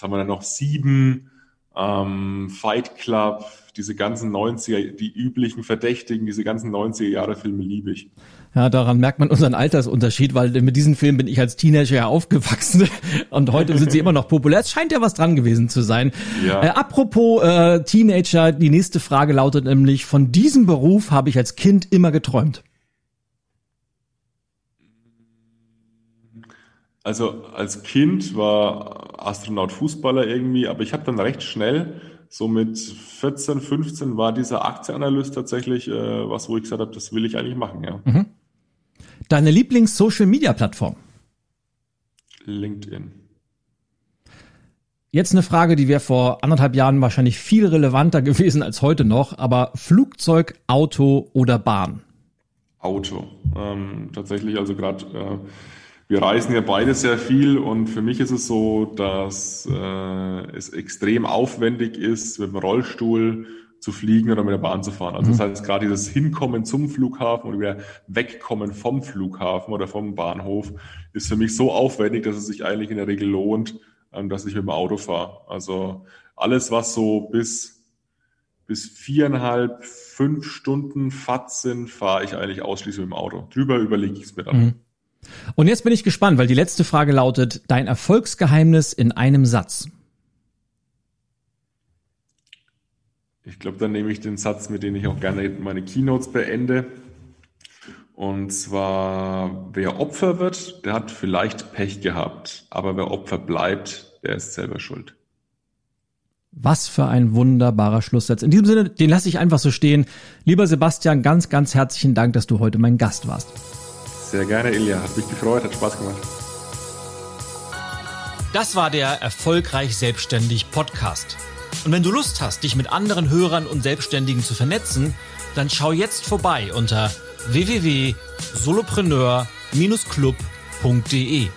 was haben wir da noch, Sieben, ähm, Fight Club, diese ganzen 90er, die üblichen Verdächtigen, diese ganzen 90er-Jahre-Filme liebe ich. Ja, daran merkt man unseren Altersunterschied, weil mit diesen Filmen bin ich als Teenager ja aufgewachsen und heute sind sie immer noch populär. Es scheint ja was dran gewesen zu sein. Ja. Äh, apropos äh, Teenager, die nächste Frage lautet nämlich, von diesem Beruf habe ich als Kind immer geträumt. Also als Kind war Astronaut Fußballer irgendwie, aber ich habe dann recht schnell, so mit 14, 15 war dieser Aktienanalyst tatsächlich äh, was, wo ich gesagt habe, das will ich eigentlich machen, ja. Mhm. Deine Lieblings-Social-Media-Plattform? LinkedIn. Jetzt eine Frage, die wäre vor anderthalb Jahren wahrscheinlich viel relevanter gewesen als heute noch, aber Flugzeug, Auto oder Bahn? Auto. Ähm, tatsächlich, also gerade äh, wir reisen ja beide sehr viel und für mich ist es so, dass äh, es extrem aufwendig ist, mit dem Rollstuhl zu fliegen oder mit der Bahn zu fahren. Also mhm. das heißt, gerade dieses Hinkommen zum Flughafen und wieder Wegkommen vom Flughafen oder vom Bahnhof ist für mich so aufwendig, dass es sich eigentlich in der Regel lohnt, ähm, dass ich mit dem Auto fahre. Also alles, was so bis, bis viereinhalb, fünf Stunden Fahrt sind, fahre ich eigentlich ausschließlich mit dem Auto. Drüber überlege ich es mir dann. Mhm. Und jetzt bin ich gespannt, weil die letzte Frage lautet, dein Erfolgsgeheimnis in einem Satz. Ich glaube, dann nehme ich den Satz, mit dem ich auch gerne meine Keynotes beende. Und zwar, wer Opfer wird, der hat vielleicht Pech gehabt, aber wer Opfer bleibt, der ist selber schuld. Was für ein wunderbarer Schlusssatz. In diesem Sinne, den lasse ich einfach so stehen. Lieber Sebastian, ganz, ganz herzlichen Dank, dass du heute mein Gast warst. Sehr gerne, Ilja. Hat mich gefreut, hat Spaß gemacht. Das war der Erfolgreich Selbstständig Podcast. Und wenn du Lust hast, dich mit anderen Hörern und Selbstständigen zu vernetzen, dann schau jetzt vorbei unter www.solopreneur-club.de.